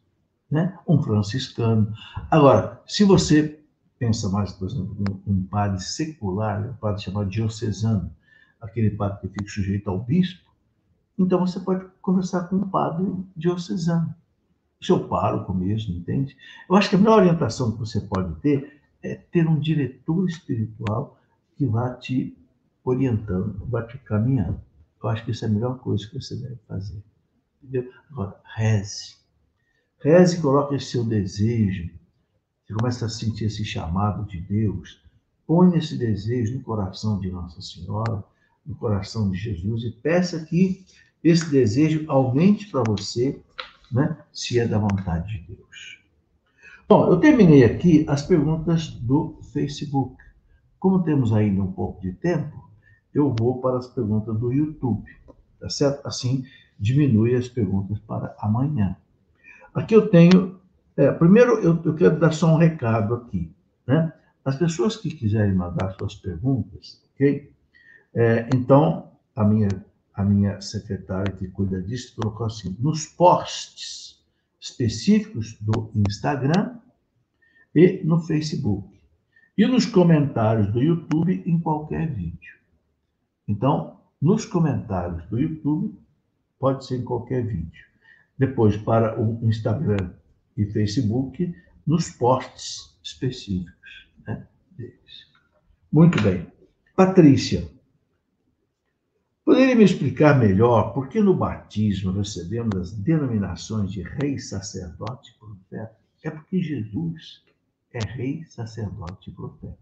né? Um franciscano. Agora, se você pensa mais, por exemplo, um, um padre secular, um padre chamado diocesano, aquele padre que fica sujeito ao bispo, então você pode conversar com um padre diocesano, seu pároco mesmo, entende? Eu acho que a melhor orientação que você pode ter é ter um diretor espiritual que vá te orientando, vai te caminhando. Eu acho que isso é a melhor coisa que você deve fazer. Entendeu? Agora, reze. Reze coloque esse seu desejo. Você começa a sentir esse chamado de Deus. Põe esse desejo no coração de Nossa Senhora, no coração de Jesus e peça que esse desejo aumente para você, né, se é da vontade de Deus. Bom, eu terminei aqui as perguntas do Facebook. Como temos ainda um pouco de tempo, eu vou para as perguntas do YouTube, tá certo? Assim diminui as perguntas para amanhã. Aqui eu tenho. É, primeiro, eu, eu, quero dar só um recado aqui. Né? As pessoas que quiserem mandar suas perguntas, ok? É, então, a minha, a minha secretária que cuida disso colocou assim: nos posts específicos do Instagram e no Facebook. E nos comentários do YouTube em qualquer vídeo. Então, nos comentários do YouTube, pode ser em qualquer vídeo. Depois, para o Instagram e Facebook, nos posts específicos né, deles. Muito bem. Patrícia, poderia me explicar melhor por que no batismo recebemos as denominações de rei, sacerdote e profeta? É porque Jesus é rei, sacerdote e profeta.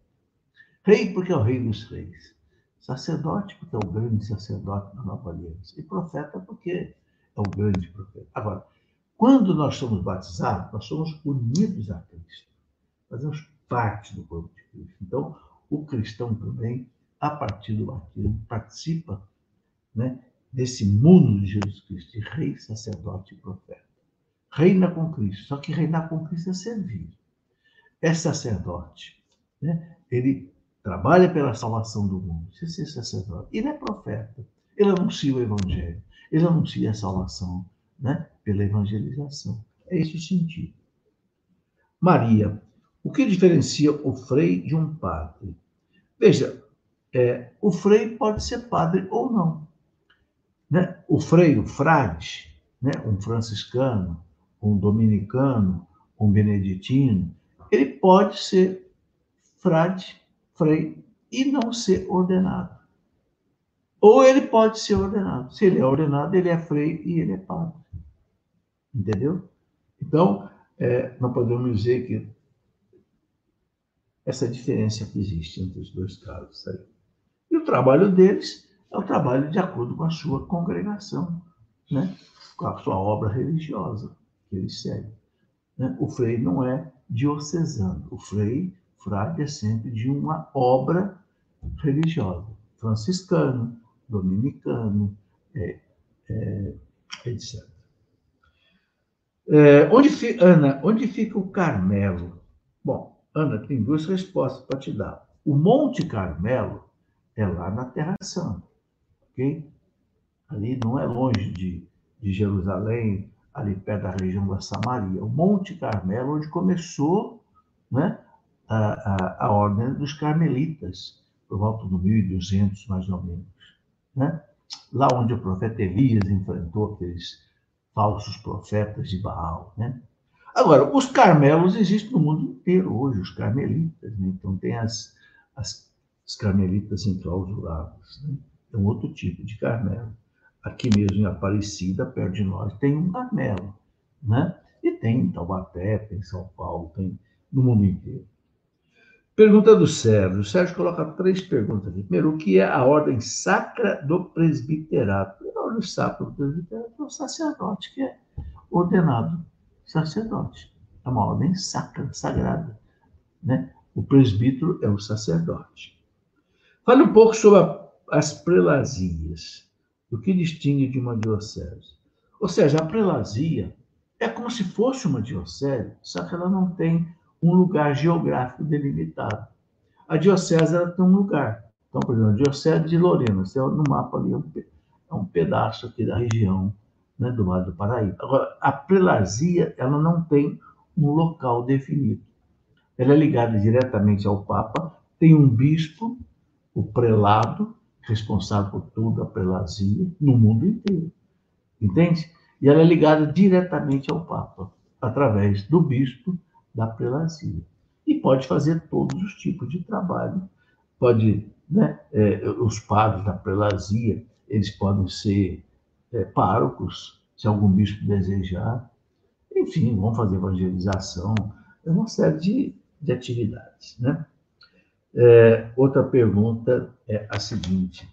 Rei porque é o rei dos reis. Sacerdote porque é o grande sacerdote da nova aliança. E profeta porque é o grande profeta. Agora, quando nós somos batizados, nós somos unidos a Cristo. Fazemos parte do corpo de Cristo. Então, o cristão também, a partir do batismo, participa né, desse mundo de Jesus Cristo, de rei, sacerdote e profeta. Reina com Cristo. Só que reinar com Cristo é servir é sacerdote. Né? Ele trabalha pela salvação do mundo. É sacerdote. Ele é profeta. Ele anuncia o evangelho. Ele anuncia a salvação né? pela evangelização. É esse o sentido. Maria, o que diferencia o frei de um padre? Veja, é, o frei pode ser padre ou não. Né? O frei, o frade, né? um franciscano, um dominicano, um beneditino, ele pode ser frade, frei e não ser ordenado. Ou ele pode ser ordenado. Se ele é ordenado, ele é frei e ele é padre. Entendeu? Então, é, não podemos dizer que essa diferença que existe entre os dois casos. E o trabalho deles é o trabalho de acordo com a sua congregação, né? com a sua obra religiosa que eles seguem. Né? O frei não é diocesano. O frei, frade é sempre de uma obra religiosa. Franciscano, dominicano, é, é, etc. É, onde Ana, onde fica o Carmelo? Bom, Ana, tem duas respostas para te dar. O Monte Carmelo é lá na Terra Santa, ok? Ali não é longe de, de Jerusalém, ali perto da região da Samaria, o Monte Carmelo, onde começou né, a, a, a ordem dos carmelitas, por volta do 1200, mais ou menos. Né? Lá onde o profeta Elias enfrentou aqueles falsos profetas de Baal. Né? Agora, os carmelos existem no mundo inteiro hoje, os carmelitas. Né? Então, tem as, as, as carmelitas enclausuradas. Né? É um outro tipo de carmelo aqui mesmo em Aparecida, perto de nós, tem um Carmelo, né? E tem em Taubaté, tem em São Paulo, tem no mundo inteiro. Pergunta do Sérgio. O Sérgio coloca três perguntas aqui. Primeiro, o que é a ordem sacra do presbiterato? A ordem sacra do presbiterato é o sacerdote, que é ordenado sacerdote. É uma ordem sacra, sagrada. Né? O presbítero é o sacerdote. Fale um pouco sobre a, as prelazias o que distingue de uma diocese. Ou seja, a prelazia é como se fosse uma diocese, só que ela não tem um lugar geográfico delimitado. A diocese ela tem um lugar. Então, por exemplo, a diocese de Lorena, você olha no mapa ali, é um pedaço aqui da região né, do Vale do Paraíba. Agora, a prelazia ela não tem um local definido. Ela é ligada diretamente ao Papa, tem um bispo, o prelado, responsável por toda a prelazia no mundo inteiro. Entende? E ela é ligada diretamente ao Papa, através do bispo da prelazia. E pode fazer todos os tipos de trabalho. Pode né? É, os padres da prelazia, eles podem ser é, párocos, se algum bispo desejar. Enfim, vão fazer evangelização, é uma série de, de atividades. Né? É, outra pergunta é a seguinte: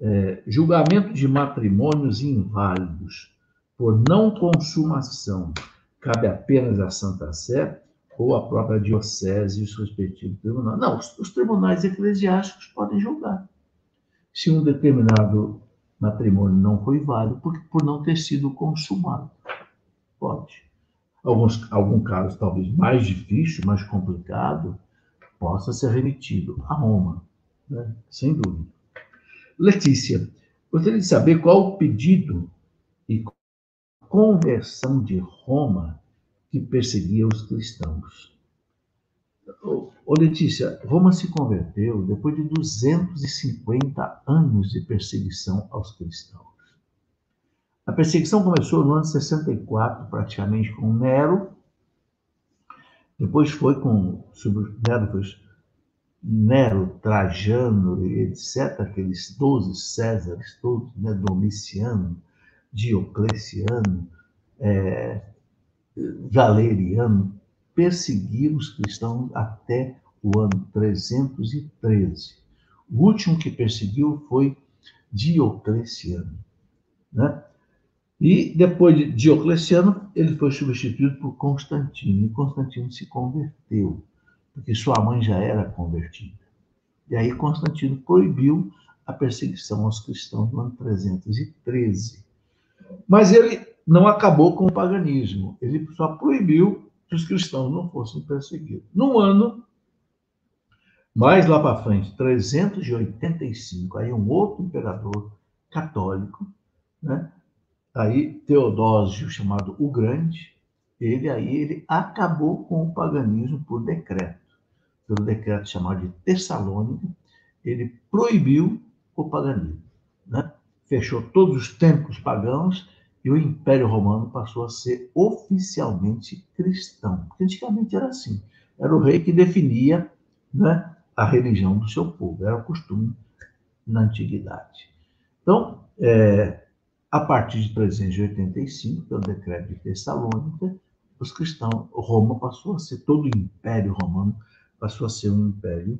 é, julgamento de matrimônios inválidos por não consumação cabe apenas à Santa Sé ou à própria diocese e os respectivos tribunais? Não, os, os tribunais eclesiásticos podem julgar. Se um determinado matrimônio não foi válido por, por não ter sido consumado. Pode. Alguns, algum caso talvez mais difícil, mais complicado, possa ser remetido a Roma, né? sem dúvida. Letícia, gostaria de saber qual o pedido e conversão de Roma que perseguia os cristãos. Ô Letícia, Roma se converteu depois de 250 anos de perseguição aos cristãos. A perseguição começou no ano 64, praticamente, com Nero. Depois foi com Nero, Nero, Trajano, etc., aqueles 12 Césares todos, né? Domiciano, Diocleciano, é, Valeriano, perseguiram os cristãos até o ano 313. O último que perseguiu foi Diocleciano. Né? E depois de Diocleciano, ele foi substituído por Constantino. E Constantino se converteu, porque sua mãe já era convertida. E aí Constantino proibiu a perseguição aos cristãos no ano 313. Mas ele não acabou com o paganismo, ele só proibiu que os cristãos não fossem perseguidos. No ano mais lá para frente, 385, aí um outro imperador católico, né? Aí Teodósio, chamado o Grande, ele aí ele acabou com o paganismo por decreto. Pelo decreto chamado de Tessalônica, ele proibiu o paganismo, né? Fechou todos os templos pagãos e o Império Romano passou a ser oficialmente cristão. Porque antigamente era assim. Era o rei que definia né, a religião do seu povo. Era o costume na antiguidade. Então, é, a partir de 385, pelo decreto de Tessalônica, os cristãos, Roma passou a ser, todo o Império Romano passou a ser um império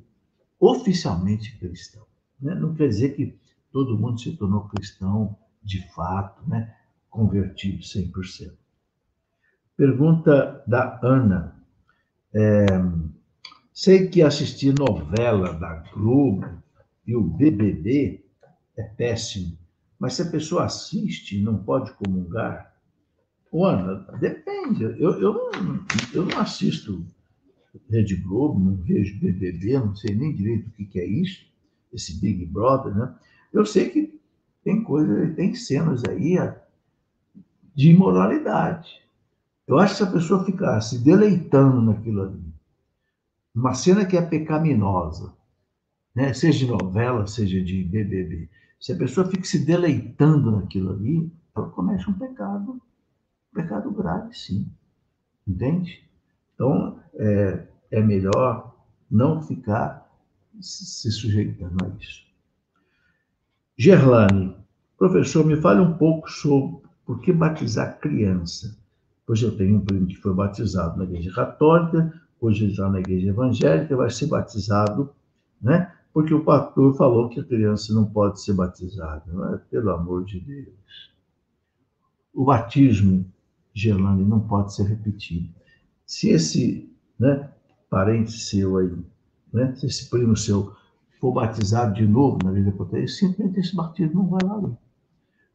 oficialmente cristão. Né? Não quer dizer que todo mundo se tornou cristão de fato, né? Convertido 100%. Pergunta da Ana. É, sei que assistir novela da Globo e o BBB é péssimo, mas se a pessoa assiste não pode comungar, Ô, Ana, depende. Eu, eu, não, eu não assisto Rede Globo, não vejo BBB, não sei nem direito o que, que é isso, esse Big Brother, né? Eu sei que tem coisa, tem cenas aí de imoralidade. Eu acho que se a pessoa ficar se deleitando naquilo ali, uma cena que é pecaminosa, né? seja de novela, seja de BBB, se a pessoa fica se deleitando naquilo ali, ela comete um pecado, um pecado grave, sim. Entende? Então, é, é melhor não ficar se sujeitando a isso. Gerlane, professor, me fale um pouco sobre por que batizar criança? Pois eu tenho um primo que foi batizado na igreja católica, hoje está na igreja evangélica, vai ser batizado, né? Porque o pastor falou que a criança não pode ser batizada, não é? Pelo amor de Deus. O batismo, Gelane, não pode ser repetido. Se esse né, parente seu aí, né, se esse primo seu for batizado de novo na vida portuguesa, simplesmente esse batismo não vai lá. Não.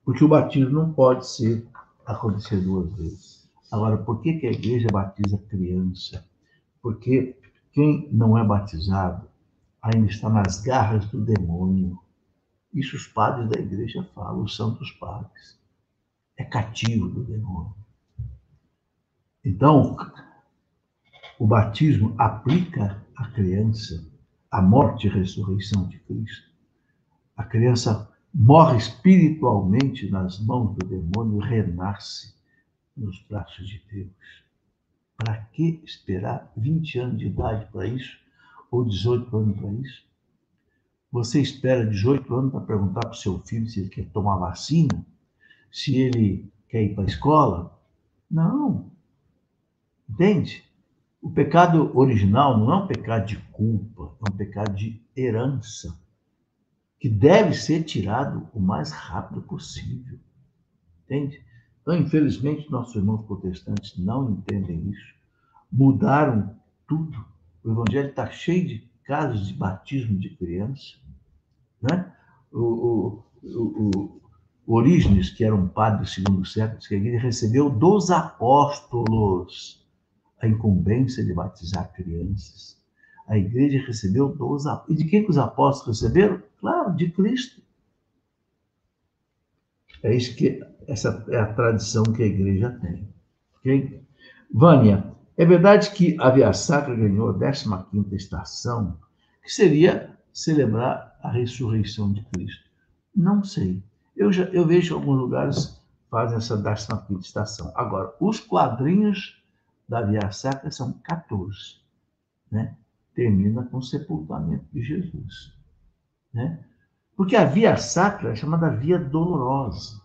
Porque o batismo não pode ser acontecer duas vezes. Agora, por que, que a igreja batiza criança? Porque quem não é batizado ainda está nas garras do demônio. Isso os padres da igreja falam, os santos padres. É cativo do demônio. Então, o batismo aplica à criança a morte e ressurreição de Cristo. A criança morre espiritualmente nas mãos do demônio renasce nos braços de Deus. Para que esperar 20 anos de idade para isso? Ou 18 anos para isso? Você espera 18 anos para perguntar para o seu filho se ele quer tomar vacina, se ele quer ir para a escola? Não. Entende? O pecado original não é um pecado de culpa, é um pecado de herança, que deve ser tirado o mais rápido possível. Entende? Então, infelizmente, nossos irmãos protestantes não entendem isso. Mudaram tudo. O evangelho está cheio de casos de batismo de criança. Né? O, o, o, o Orígenes, que era um padre do segundo século, que a igreja recebeu dos apóstolos a incumbência de batizar crianças. A igreja recebeu dos apóstolos. E de quem que os apóstolos receberam? Claro, de Cristo. É isso que essa é a tradição que a igreja tem. Ok? Vânia, é verdade que a Via Sacra ganhou a 15 estação, que seria celebrar a ressurreição de Cristo. Não sei. Eu, já, eu vejo alguns lugares fazem essa 15 estação. Agora, os quadrinhos da Via Sacra são 14, né? Termina com o sepultamento de Jesus, né? Porque a Via Sacra é chamada Via Dolorosa.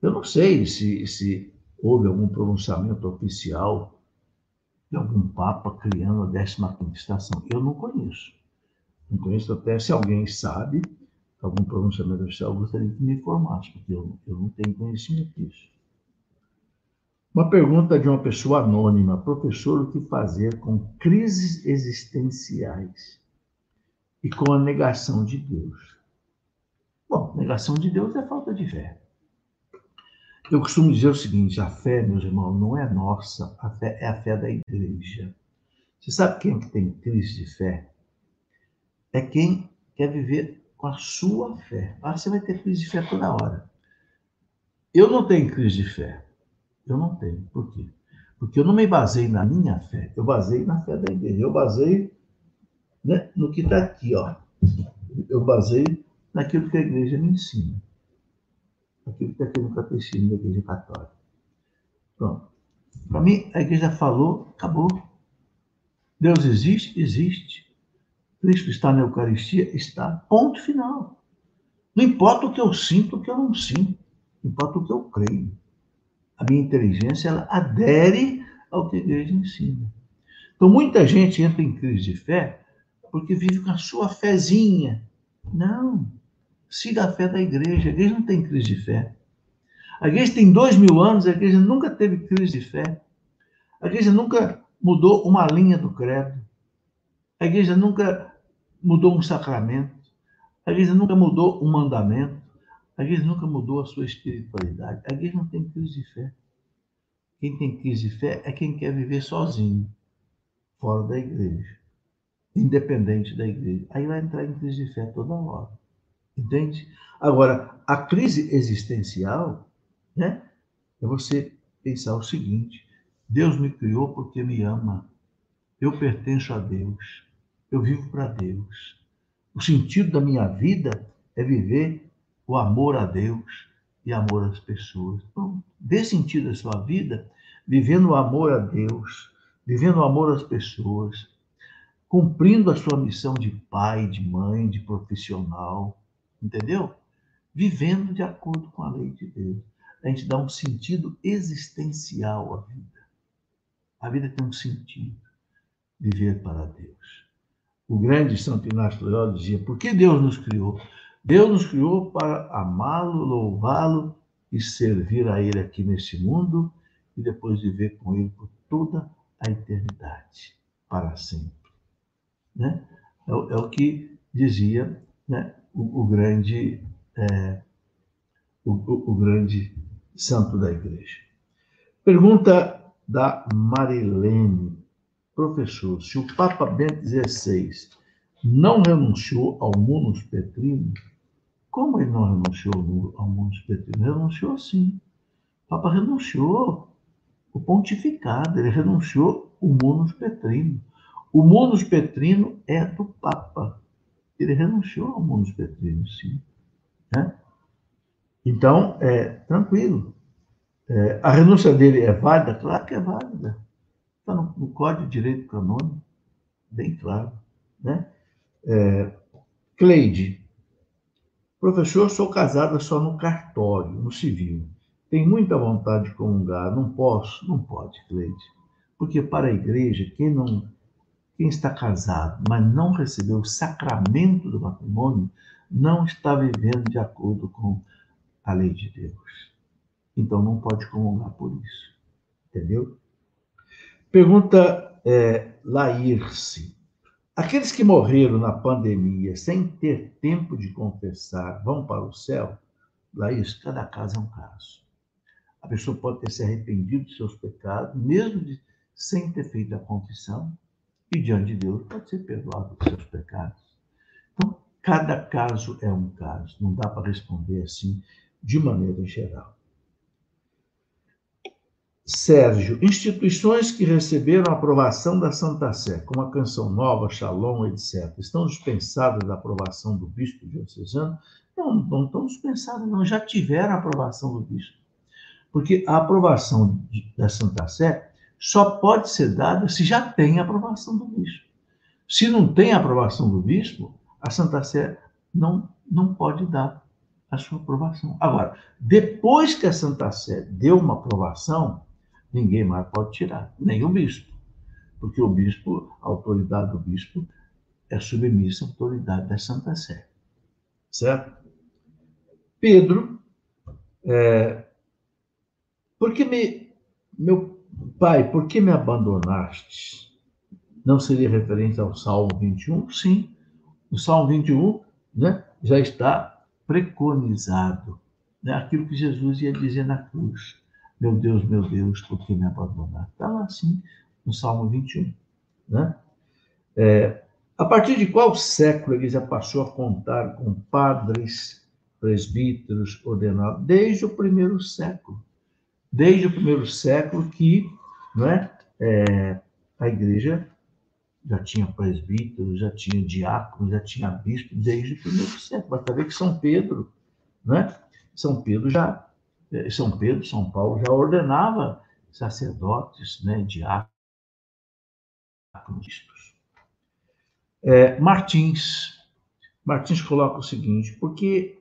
Eu não sei se, se houve algum pronunciamento oficial de algum Papa criando a 15 estação. Eu não conheço. Não conheço até se alguém sabe algum pronunciamento oficial, eu gostaria que me informasse, porque eu, eu não tenho conhecimento disso. Uma pergunta de uma pessoa anônima. Professor, o que fazer com crises existenciais e com a negação de Deus? Bom, negação de Deus é falta de fé. Eu costumo dizer o seguinte: a fé, meus irmãos, não é nossa, a fé é a fé da igreja. Você sabe quem é que tem crise de fé? É quem quer viver com a sua fé. Ah, você vai ter crise de fé toda hora. Eu não tenho crise de fé. Eu não tenho. Por quê? Porque eu não me basei na minha fé, eu basei na fé da igreja. Eu basei né, no que está aqui, ó. Eu basei naquilo que a igreja me ensina. Aquilo que está aqui no catecismo da igreja católica. Pronto. Para mim, a igreja falou, acabou. Deus existe? Existe. Cristo está na Eucaristia? Está. Ponto final. Não importa o que eu sinto, o que eu não sinto. Importa o que eu creio a minha inteligência ela adere ao que a igreja ensina. Então, muita gente entra em crise de fé porque vive com a sua fezinha. Não. Siga a fé da igreja. A igreja não tem crise de fé. A igreja tem dois mil anos, a igreja nunca teve crise de fé. A igreja nunca mudou uma linha do credo. A igreja nunca mudou um sacramento. A igreja nunca mudou um mandamento. A igreja nunca mudou a sua espiritualidade. A igreja não tem crise de fé. Quem tem crise de fé é quem quer viver sozinho, fora da igreja, independente da igreja. Aí vai entrar em crise de fé toda hora. Entende? Agora, a crise existencial, né? É você pensar o seguinte: Deus me criou porque me ama. Eu pertenço a Deus. Eu vivo para Deus. O sentido da minha vida é viver o amor a Deus e amor às pessoas. Então, dê sentido à sua vida vivendo o amor a Deus, vivendo o amor às pessoas, cumprindo a sua missão de pai, de mãe, de profissional, entendeu? Vivendo de acordo com a lei de Deus. A gente dá um sentido existencial à vida. A vida tem um sentido. Viver para Deus. O grande Santo Inácio Loyola dizia: por que Deus nos criou? Deus nos criou para amá-lo, louvá-lo e servir a Ele aqui nesse mundo e depois viver com Ele por toda a eternidade, para sempre. Né? É, é o que dizia né, o, o grande é, o, o, grande santo da igreja. Pergunta da Marilene. Professor, se o Papa Bento XVI não renunciou ao munus petrino, como ele não renunciou ao mundo petrino? Renunciou sim. Papa renunciou o pontificado, ele renunciou o munus petrino. O munus petrino é do Papa. Ele renunciou ao munus petrino, sim. Né? Então, é tranquilo. É, a renúncia dele é válida? Claro que é válida. Está no, no Código de Direito Canônico, bem claro. Né? É, Cleide, professor, sou casada só no cartório, no civil. Tenho muita vontade de comungar, não posso? Não pode, Cleide. Porque para a igreja, quem não quem está casado, mas não recebeu o sacramento do matrimônio, não está vivendo de acordo com a lei de Deus. Então não pode comungar por isso. Entendeu? Pergunta é, Laírce. Aqueles que morreram na pandemia sem ter tempo de confessar vão para o céu? Laís, cada caso é um caso. A pessoa pode ter se arrependido de seus pecados, mesmo de, sem ter feito a confissão, e diante de Deus pode ser perdoado dos seus pecados. Então, cada caso é um caso, não dá para responder assim de maneira geral. Sérgio, instituições que receberam a aprovação da Santa Sé, como a Canção Nova, Shalom, etc., estão dispensadas da aprovação do bispo diocesano? Não, não estão dispensadas, não, já tiveram a aprovação do bispo. Porque a aprovação de, da Santa Sé só pode ser dada se já tem a aprovação do bispo. Se não tem a aprovação do bispo, a Santa Sé não, não pode dar a sua aprovação. Agora, depois que a Santa Sé deu uma aprovação, ninguém mais pode tirar, nem o bispo. Porque o bispo, a autoridade do bispo, é submissa à autoridade da Santa Sé. Certo? Pedro, é, porque me, meu pai, por que me abandonaste? Não seria referente ao Salmo 21? Sim, o Salmo 21 né, já está preconizado. Né, aquilo que Jesus ia dizer na cruz. Meu Deus, meu Deus, por que me abandonaste? Está lá assim, no Salmo 21. Né? É, a partir de qual século a igreja passou a contar com padres, presbíteros ordenados? Desde o primeiro século. Desde o primeiro século que não é, a igreja já tinha presbítero, já tinha diácono, já tinha bispo, desde o primeiro século. Basta ver que São Pedro, né? São Pedro já são Pedro, São Paulo já ordenava sacerdotes, né, diáconos. É, Martins, Martins coloca o seguinte: porque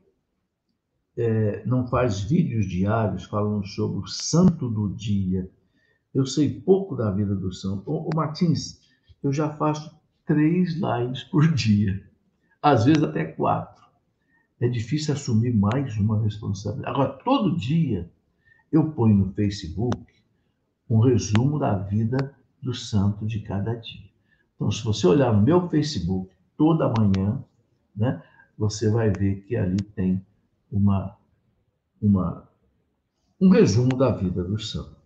é, não faz vídeos diários falando sobre o santo do dia? Eu sei pouco da vida do santo. Ô, ô Martins, eu já faço três lives por dia, às vezes até quatro é difícil assumir mais uma responsabilidade. Agora, todo dia eu ponho no Facebook um resumo da vida do santo de cada dia. Então, se você olhar no meu Facebook toda manhã, né, você vai ver que ali tem uma, uma, um resumo da vida do santo.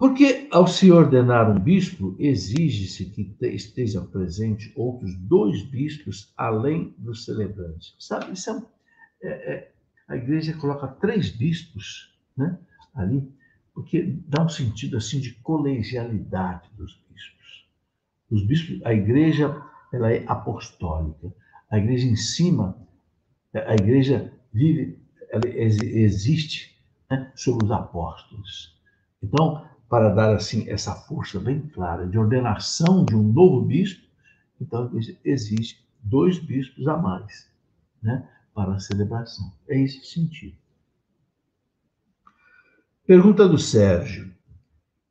Porque, ao se ordenar um bispo, exige-se que estejam presentes outros dois bispos além dos celebrantes. Sabe, isso é, é, é, a igreja coloca três bispos né, ali, porque dá um sentido assim de colegialidade dos bispos. Os bispos, a igreja ela é apostólica. A igreja em cima, a igreja vive, ela existe né, sobre os apóstolos. Então, para dar assim essa força bem clara de ordenação de um novo bispo, então existe dois bispos a mais, né, para a celebração. É esse sentido. Pergunta do Sérgio.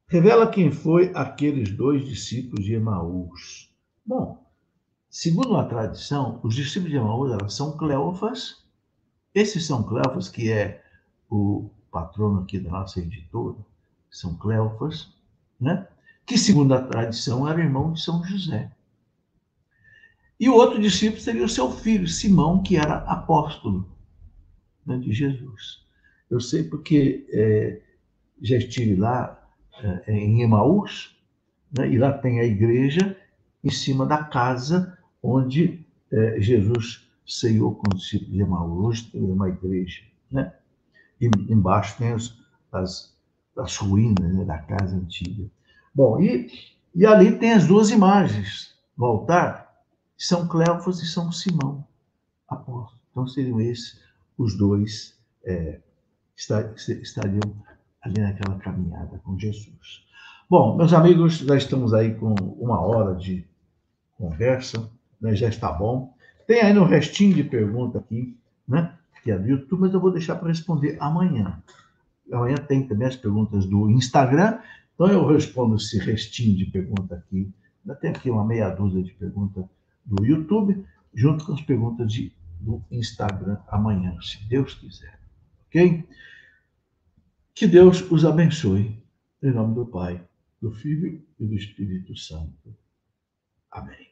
Revela quem foi aqueles dois discípulos de Emaús. Bom, segundo a tradição, os discípulos de Emaús são Cleófas. Esse São Cleófas, que é o patrono aqui da nossa editora, são Cleofas, né? que, segundo a tradição, era irmão de São José. E o outro discípulo seria o seu filho, Simão, que era apóstolo né, de Jesus. Eu sei porque é, já estive lá é, em Emaús, né, e lá tem a igreja em cima da casa onde é, Jesus ceiou com os discípulos de Emaús. Tem uma igreja. Né? E embaixo tem as das ruínas né, da casa antiga. Bom, e, e ali tem as duas imagens no altar, São Cleófas e São Simão, apóstolos. Então seriam esses os dois é, estariam ali naquela caminhada com Jesus. Bom, meus amigos, já estamos aí com uma hora de conversa. né, já está bom. Tem aí no restinho de pergunta aqui, né? Que é do YouTube, mas eu vou deixar para responder amanhã. Amanhã tem também as perguntas do Instagram, então eu respondo esse restinho de pergunta aqui. Ainda tem aqui uma meia dúzia de perguntas do YouTube, junto com as perguntas de, do Instagram amanhã, se Deus quiser. Ok? Que Deus os abençoe. Em nome do Pai, do Filho e do Espírito Santo. Amém.